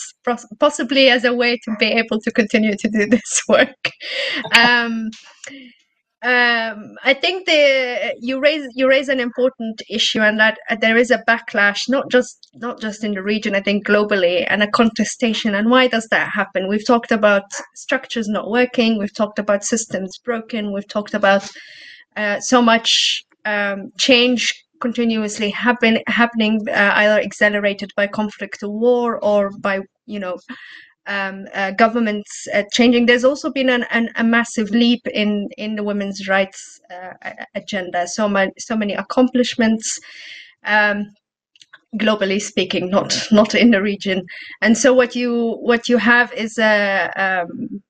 Speaker 4: possibly as a way to be able to continue to do this work. Um, um, I think the you raise you raise an important issue, and that uh, there is a backlash, not just not just in the region. I think globally, and a contestation. And why does that happen? We've talked about structures not working. We've talked about systems broken. We've talked about uh, so much um, change continuously happen happening, uh, either accelerated by conflict or war, or by you know um, uh, governments uh, changing. There's also been an, an, a massive leap in in the women's rights uh, agenda. So many so many accomplishments. Um, globally speaking not not in the region and so what you what you have is a um,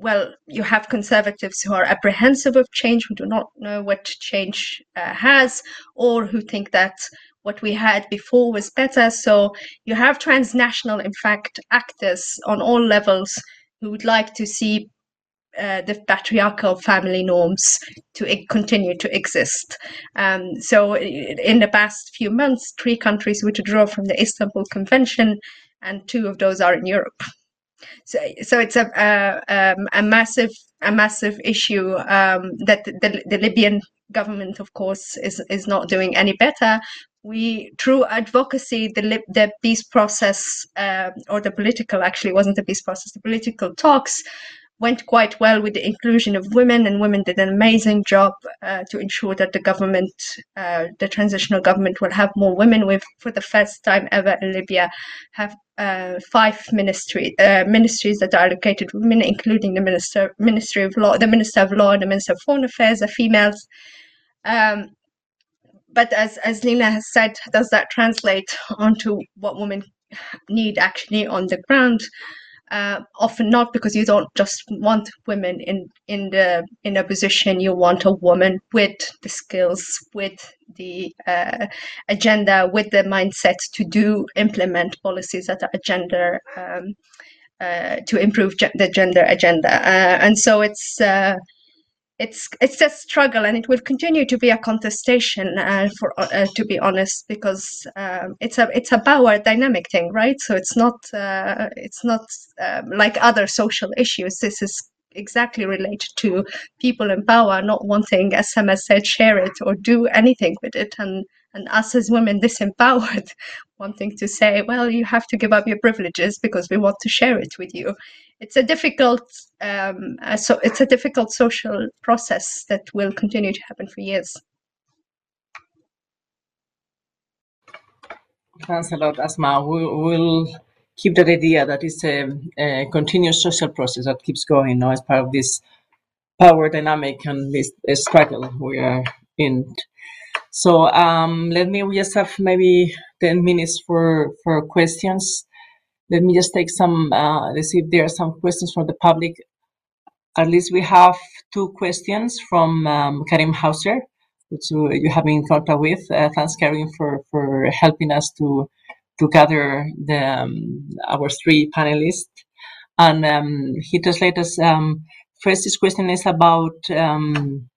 Speaker 4: well, you have conservatives who are apprehensive of change, who do not know what change uh, has, or who think that what we had before was better. So you have transnational, in fact, actors on all levels who would like to see uh, the patriarchal family norms to continue to exist. Um, so, in the past few months, three countries withdrew from the Istanbul Convention, and two of those are in Europe. So, so it's a a, um, a massive a massive issue um, that the, the Libyan government, of course, is is not doing any better. We, through advocacy, the the peace process uh, or the political actually wasn't the peace process, the political talks went quite well with the inclusion of women, and women did an amazing job uh, to ensure that the government, uh, the transitional government, will have more women. With for the first time ever in Libya, have uh, five ministry uh, ministries that are allocated women, including the minister Ministry of Law, the Minister of Law, and the Minister of Foreign Affairs are females. Um, but as as Lina has said, does that translate onto what women need actually on the ground? uh, often not because you don't just want women in in the in a position you want a woman with the skills with the uh, agenda with the mindset to do implement policies that are gender um, uh, to improve ge- the gender agenda uh, and so it's uh, it's it's a struggle and it will continue to be a contestation uh, for uh, to be honest because um, it's a it's a power dynamic thing right? So it's not uh, it's not um, like other social issues. This is exactly related to people in power not wanting as Sama said share it or do anything with it. And and us as women disempowered wanting to say well you have to give up your privileges because we want to share it with you. It's a difficult um, so it's a difficult social process that will continue to happen for years.
Speaker 2: Thanks a lot asma. We will keep that idea that it's a, a, continuous social process that keeps going now as part of this power dynamic and this struggle we are in so um, let me we just have maybe 10 minutes for, for questions. Let me just take some, uh, let's see if there are some questions from the public. At least we have two questions from um, Karim Hauser, which you have been in contact with. Uh, thanks, Karim, for, for helping us to to gather the, um, our three panelists. And um, he translated us. Um, first, his question is about um,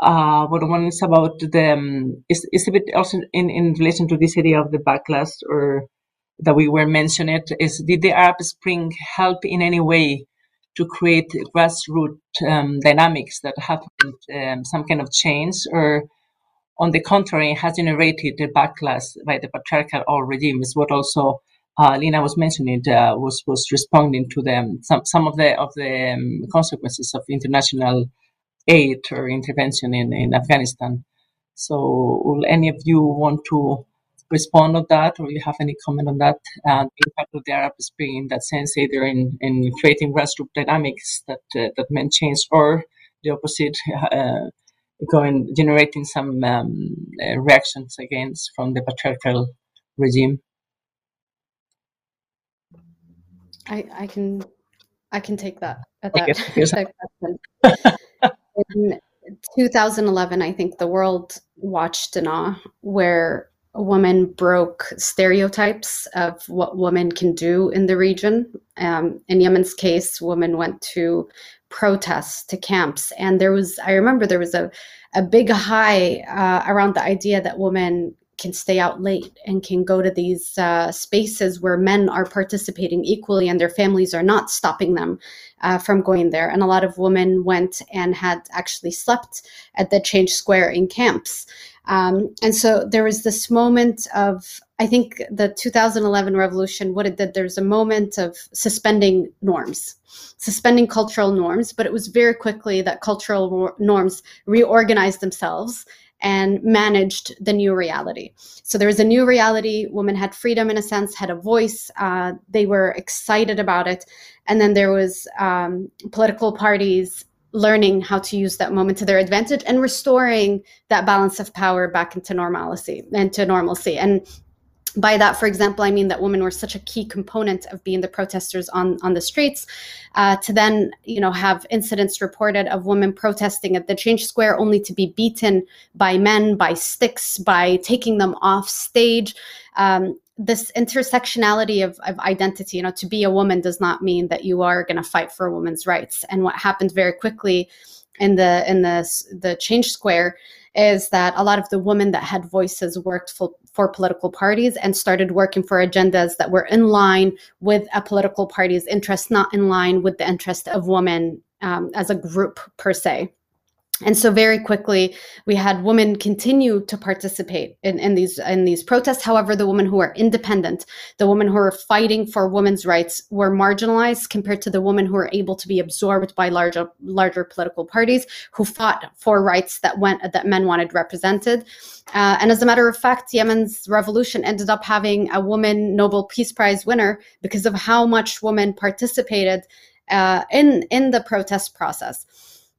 Speaker 2: uh, what one is about the um, is, is a bit also in, in relation to this idea of the backlash or that we were mentioning is did the Arab Spring help in any way to create grassroots um, dynamics that have um, some kind of change? Or on the contrary has generated the backlash by the patriarchal old regime is what also uh, Lina was mentioning uh, was was responding to them. Some some of the of the um, consequences of international aid or intervention in, in Afghanistan. So, will any of you want to respond on that, or you have any comment on that? And the impact of the Arab Spring in that sense, either in, in creating grassroots dynamics that uh, that meant change, or the opposite, uh, going generating some um, uh, reactions against from the patriarchal regime.
Speaker 5: I, I can I can take that at that, that question. in 2011, I think the world watched in awe where a woman broke stereotypes of what women can do in the region. Um, in Yemen's case, women went to protests, to camps, and there was, I remember there was a, a big high uh, around the idea that women can stay out late and can go to these uh, spaces where men are participating equally and their families are not stopping them uh, from going there. And a lot of women went and had actually slept at the Change Square in camps. Um, and so there was this moment of, I think the 2011 revolution, what it did, there's a moment of suspending norms, suspending cultural norms, but it was very quickly that cultural norms reorganized themselves and managed the new reality. So there was a new reality. Women had freedom in a sense, had a voice. Uh, they were excited about it. And then there was um, political parties learning how to use that moment to their advantage and restoring that balance of power back into normalcy and to normalcy. And by that, for example, I mean that women were such a key component of being the protesters on, on the streets. Uh, to then, you know, have incidents reported of women protesting at the Change Square only to be beaten by men, by sticks, by taking them off stage. Um, this intersectionality of, of identity, you know, to be a woman does not mean that you are going to fight for women's rights. And what happened very quickly in the in the the Change Square is that a lot of the women that had voices worked for, for political parties and started working for agendas that were in line with a political party's interest, not in line with the interest of women um, as a group per se. And so very quickly we had women continue to participate in, in these in these protests. However, the women who are independent, the women who are fighting for women's rights were marginalized compared to the women who were able to be absorbed by larger larger political parties who fought for rights that went that men wanted represented. Uh, and as a matter of fact, Yemen's revolution ended up having a woman Nobel Peace Prize winner because of how much women participated uh, in in the protest process.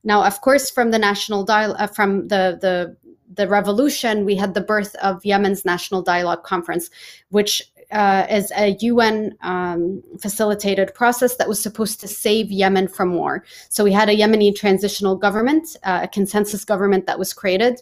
Speaker 5: Now, of course, from the national dial uh, from the the the revolution, we had the birth of Yemen's National Dialogue Conference, which uh, is a UN um, facilitated process that was supposed to save Yemen from war. So we had a Yemeni transitional government, uh, a consensus government that was created.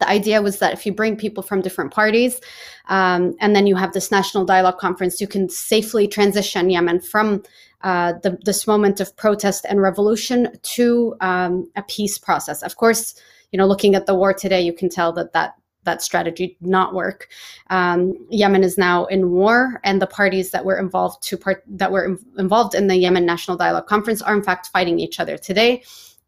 Speaker 5: The idea was that if you bring people from different parties um, and then you have this national dialogue conference, you can safely transition Yemen from uh, the, this moment of protest and revolution to um, a peace process. Of course, you know, looking at the war today, you can tell that that that strategy did not work. Um, Yemen is now in war, and the parties that were involved to part that were involved in the Yemen National Dialogue Conference are in fact fighting each other today.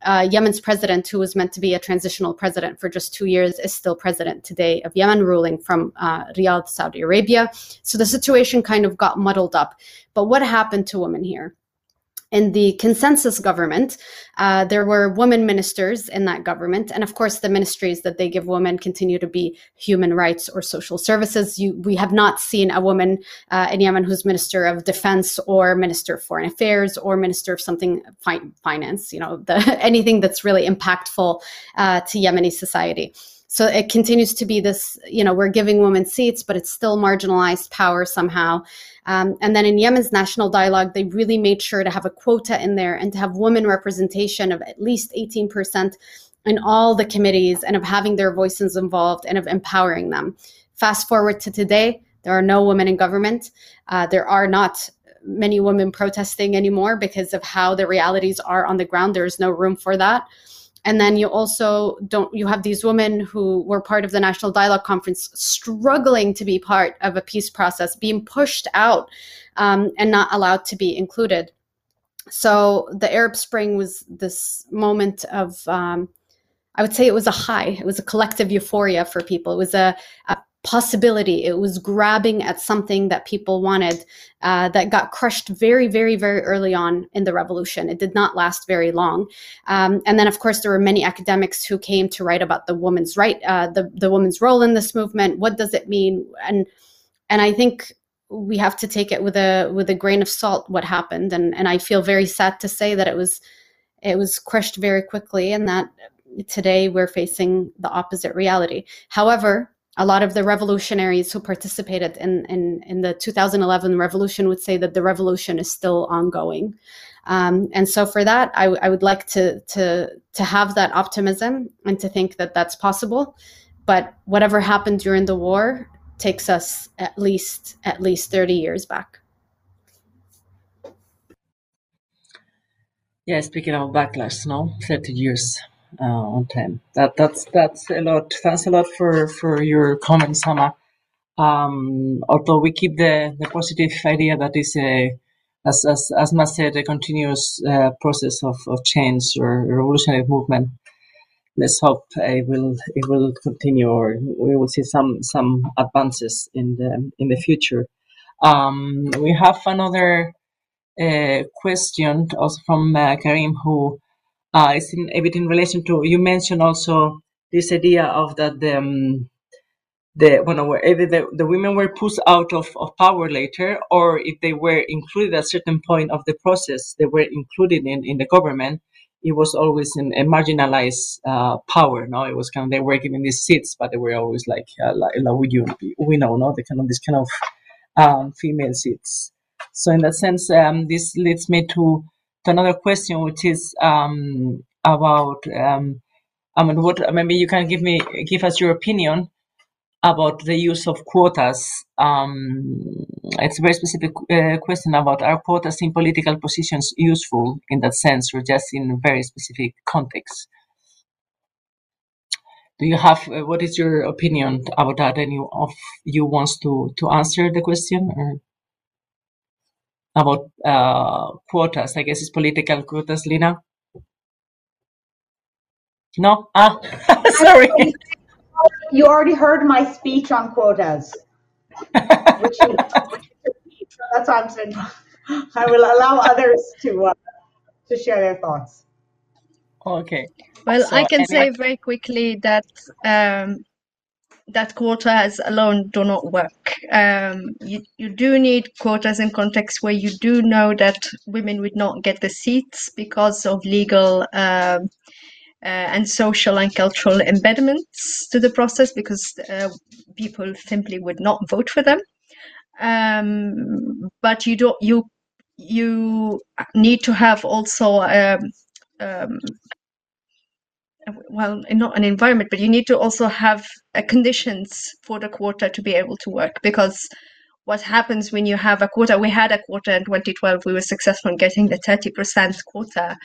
Speaker 5: Uh, Yemen's president, who was meant to be a transitional president for just two years, is still president today of Yemen, ruling from uh, Riyadh, Saudi Arabia. So the situation kind of got muddled up. But what happened to women here? In the consensus government, uh, there were women ministers in that government. And of course, the ministries that they give women continue to be human rights or social services. You, we have not seen a woman uh, in Yemen who's minister of defense or minister of foreign affairs or minister of something fi- finance, you know, the, anything that's really impactful uh, to Yemeni society. So it continues to be this, you know, we're giving women seats, but it's still marginalized power somehow. Um, and then in Yemen's national dialogue, they really made sure to have a quota in there and to have women representation of at least 18% in all the committees and of having their voices involved and of empowering them. Fast forward to today, there are no women in government. Uh, there are not many women protesting anymore because of how the realities are on the ground. There is no room for that and then you also don't you have these women who were part of the national dialogue conference struggling to be part of a peace process being pushed out um, and not allowed to be included. So the arab spring was this moment of um, i would say it was a high it was a collective euphoria for people. It was a, a possibility. It was grabbing at something that people wanted uh, that got crushed very, very, very early on in the revolution. It did not last very long. Um, and then, of course, there were many academics who came to write about the woman's right, uh, the the woman's role in this movement. What does it mean? And and I think we have to take it with a with a grain of salt what happened. And and I feel very sad to say that it was it was crushed very quickly, and that today we're facing the opposite reality. However, a lot of the revolutionaries who participated in, in, in the 2011 revolution would say that the revolution is still ongoing. Um, and so for that, I, I would like to, to, to have that optimism and to think that that's possible. But whatever happened during the war takes us at least, at least 30 years back.
Speaker 2: Yeah, speaking of backlash, no, 30 years uh, on time. That that's that's a lot. Thanks a lot for for your comments, Sama. Um, although we keep the, the positive idea that is a as as as Matt said, a continuous uh, process of, of change or revolutionary movement. Let's hope it will it will continue, or we will see some some advances in the in the future. Um, we have another uh, question also from uh, Karim who uh, it's in a bit in relation to you mentioned also this idea of that the um, the well, either the, the women were pushed out of, of power later or if they were included at a certain point of the process they were included in, in the government it was always in a marginalized uh, power no? It was kind of they were given these seats but they were always like uh, like, like you, we know no? The kind of this kind of um, female seats. So in that sense um, this leads me to another question, which is um, about um, I mean, what maybe you can give me give us your opinion about the use of quotas. Um, it's a very specific uh, question about are quotas in political positions useful in that sense, or just in very specific contexts? Do you have uh, what is your opinion about that? Any of you wants to to answer the question? Or? About uh, quotas. I guess it's political quotas, Lina. No? Ah, sorry.
Speaker 3: You already heard my speech on quotas. Which you, that's why I'm saying I will allow others to uh, to share their thoughts.
Speaker 2: Okay.
Speaker 4: Well,
Speaker 2: So
Speaker 4: I can say
Speaker 2: anyway-
Speaker 4: very quickly that um, that quotas alone do not work. Um, you, you do need quotas in contexts where you do know that women would not get the seats because of legal um, uh, and social and cultural impediments to the process because uh, people simply would not vote for them. Um, but you don't you you need to have also um, um, well not an environment but you need to also have uh, conditions for the quota to be able to work because what happens when you have a quota we had a quota in 2012 we were successful in getting the 30% quota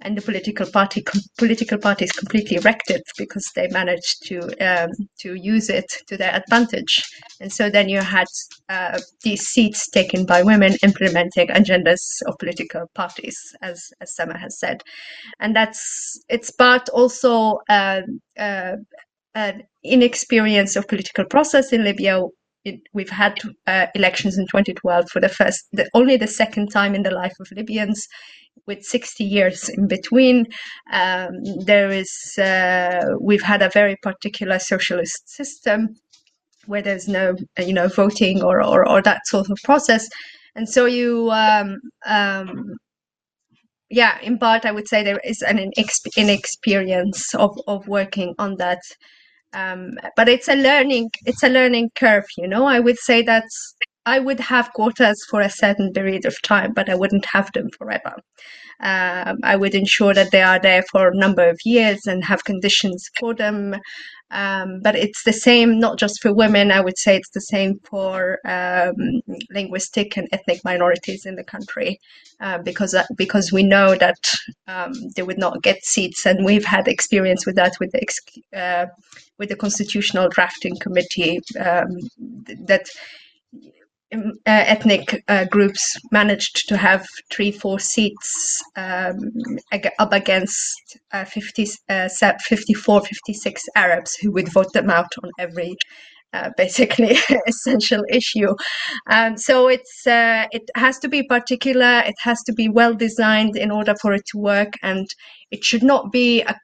Speaker 4: and the political party political parties completely wrecked it because they managed to um, to use it to their advantage. And so then you had uh, these seats taken by women implementing agendas of political parties as as Asma has said. And that's it's part also uh, uh, an inexperience of political process in Libya. It, we've had uh, elections in 2012 for the first, the, only the second time in the life of Libyans, with 60 years in between. Um, there is, uh, we've had a very particular socialist system where there's no, you know, voting or or, or that sort of process, and so you. Um, um, yeah, in part, I would say there is an inex- inexperience of, of working on that. Um, but it's a learning it's a learning curve, you know. I would say that I would have quotas for a certain period of time, but I wouldn't have them forever. Um, I would ensure that they are there for a number of years and have conditions for them. Um, but it's the same, not just for women. I would say it's the same for um, linguistic and ethnic minorities in the country, uh, because uh, because we know that um, they would not get seats, and we've had experience with that with the uh, with the constitutional drafting committee um, th- that um, uh, ethnic uh, groups managed to have three, four seats um, ag- up against uh, 50, uh, 54, 56 Arabs who would vote them out on every uh, basically essential issue. Um, so it's uh, it has to be particular. It has to be well designed in order for it to work, and it should not be a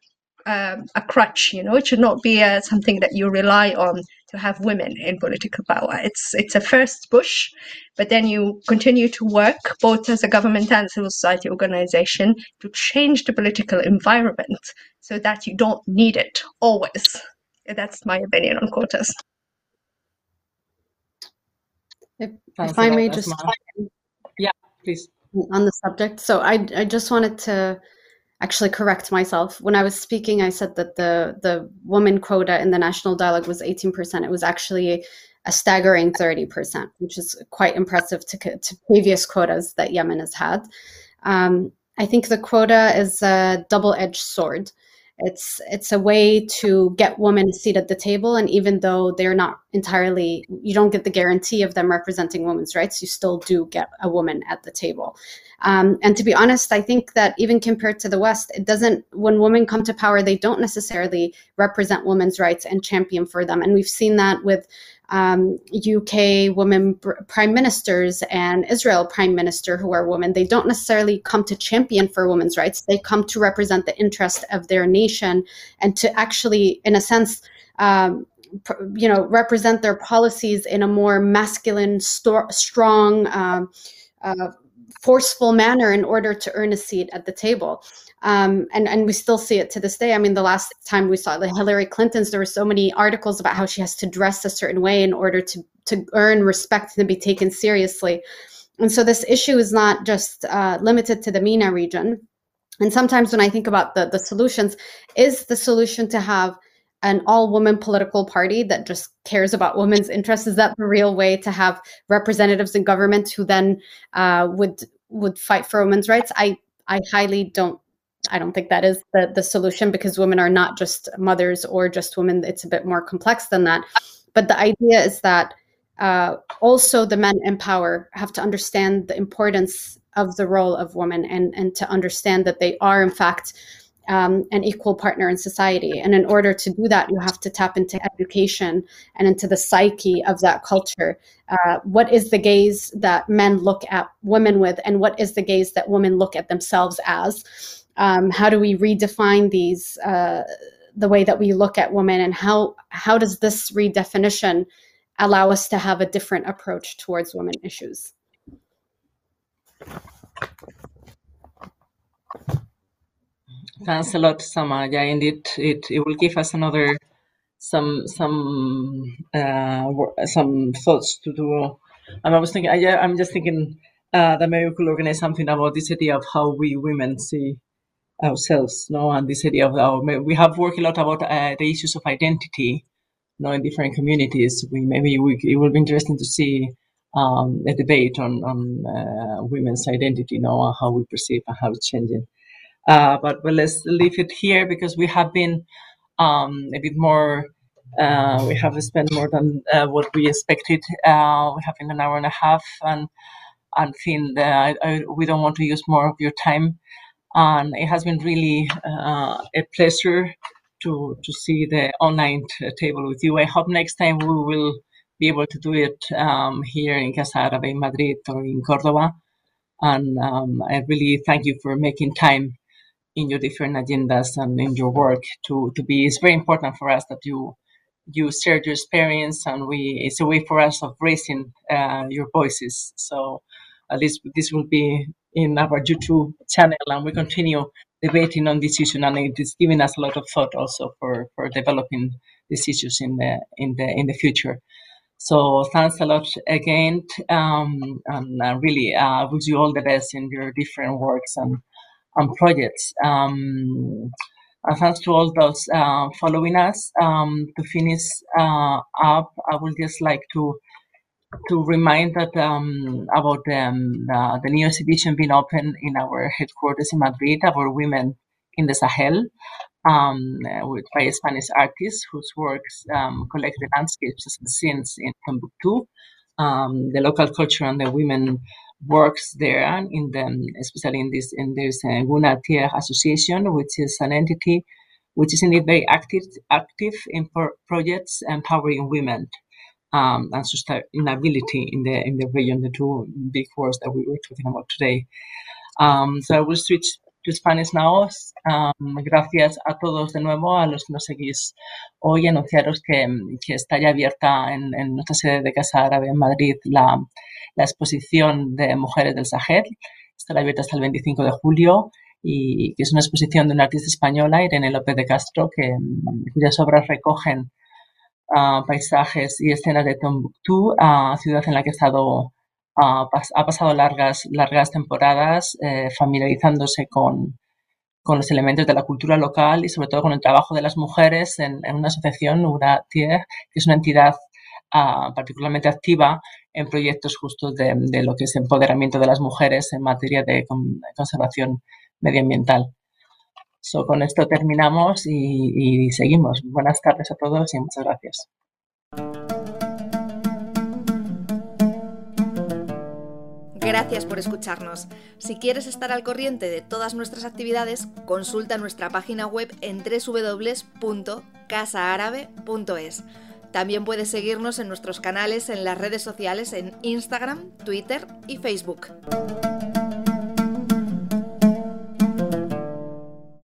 Speaker 4: um, a crutch. You know, it should not be something that you rely on to have women in political power. It's it's a first push, but then you continue to work both as a government and civil society organization to change the political environment so that you don't need it always. That's my opinion on quotas.
Speaker 5: If,
Speaker 2: Thanks
Speaker 5: if
Speaker 2: a
Speaker 5: I
Speaker 2: lot,
Speaker 5: may just
Speaker 2: Yeah, please.
Speaker 5: on the subject. So I, I just wanted to actually correct myself. When I was speaking, I said that the the woman quota in the national dialogue was 18%. It was actually a staggering 30%, which is quite impressive to, to previous quotas that Yemen has had. Um, I think the quota is a double-edged sword. It's it's a way to get women a seat at the table, and even though they're not entirely, you don't get the guarantee of them representing women's rights. You still do get a woman at the table. Um, and to be honest, I think that even compared to the West, it doesn't. When women come to power, they don't necessarily represent women's rights and champion for them. And we've seen that with um, UK women pr- prime ministers and Israel prime minister who are women. They don't necessarily come to champion for women's rights. They come to represent the interest of their nation and to actually, in a sense. Um, you know, represent their policies in a more masculine, strong, um, uh, forceful manner in order to earn a seat at the table. Um, and and we still see it to this day. I mean, the last time we saw the Hillary Clinton's, there were so many articles about how she has to dress a certain way in order to to earn respect and be taken seriously. And so this issue is not just uh, limited to the MENA region. And sometimes when I think about the the solutions, is the solution to have an all-woman political party that just cares about women's interests? Is that the real way to have representatives in government who then uh, would would fight for women's rights? I I highly don't I don't think that is the, the solution because women are not just mothers or just women. It's a bit more complex than that. But the idea is that uh, also the men in power have to understand the importance of the role of women and, and to understand that they are, in fact, um, an equal partner in society. And in order to do that, you have to tap into education and into the psyche of that culture. Uh, what is the gaze that men look at women with, and what is the gaze that women look at themselves as? Um, how do we redefine these? Uh, the way that we look at women, and how how does this redefinition allow us to have a different approach towards women issues?
Speaker 2: Thanks a lot, Asma. Yeah, indeed, it, it will give us another some some uh, some thoughts to do. And I was thinking, I, I'm just thinking uh, that maybe we could organize something about this idea of how we women see ourselves, no, and this idea of our, we have worked a lot about uh, the issues of identity, you know, in different communities. We maybe we, it will be interesting to see um, a debate on on uh, women's identity, you know, how we perceive and how it's changing. Uh, but but let's leave it here because we have been um, a bit more. Uh, we have spent more than uh, what we expected. Uh, we have been an hour and a half, and and think that I, I, we don't want to use more of your time. And it has been really uh, a pleasure to to see the online table with you. I hope next time we will be able to do it um, here in Casa Árabe in Madrid or in Cordoba. And um, I really thank you for making time in your different agendas and in your work to, to be it's very important for us that you you share your experience and we it's a way for us of raising uh, your voices so at least this will be in our youtube channel and we continue debating on this issue and it is giving us a lot of thought also for for developing these issues in the in the in the future so thanks a lot again um, and uh, really uh, wish you all the best in your different works and and projects. Um, and thanks to all those uh, following us. Um, to finish uh, up, I would just like to to remind that um, about um, uh, the new exhibition being open in our headquarters in Madrid about women in the Sahel um, with by Spanish artists whose works um, collect the landscapes and scenes in Timbuktu, um, the local culture and the women works there in the especially in this in this uh, Guna Tier Association, which is an entity which is indeed very active active in pro- projects empowering women um, and sustainability in the in the region, the two big words that we were talking about today. Um, so I will switch to Spanish now. Um, gracias a todos de nuevo, a los que nos seguís hoy, anunciaros que, que está ya abierta en, nuestra sede de Casa Árabe en Madrid la la exposición de Mujeres del Sahel. Estará abierta hasta el 25 de julio y que es una exposición de una artista española, Irene López de Castro, que, cuyas obras recogen ah, paisajes y escenas de Tombuctú, uh, ciudad en la que ha estado ah, ha pasado largas, largas temporadas eh, familiarizándose con, con, los elementos de la cultura local y sobre todo con el trabajo de las mujeres en, una asociación, Tier, que es una entidad particularmente activa en proyectos justos de, de, lo que es empoderamiento de las mujeres en materia de conservación medioambiental. So, con esto terminamos y, y seguimos. Buenas tardes a todos y muchas gracias.
Speaker 1: Gracias por escucharnos. Si quieres estar al corriente de todas nuestras actividades, consulta nuestra página web en www.casaarabe.es. También puedes seguirnos en nuestros canales en las redes sociales en Instagram, Twitter y Facebook.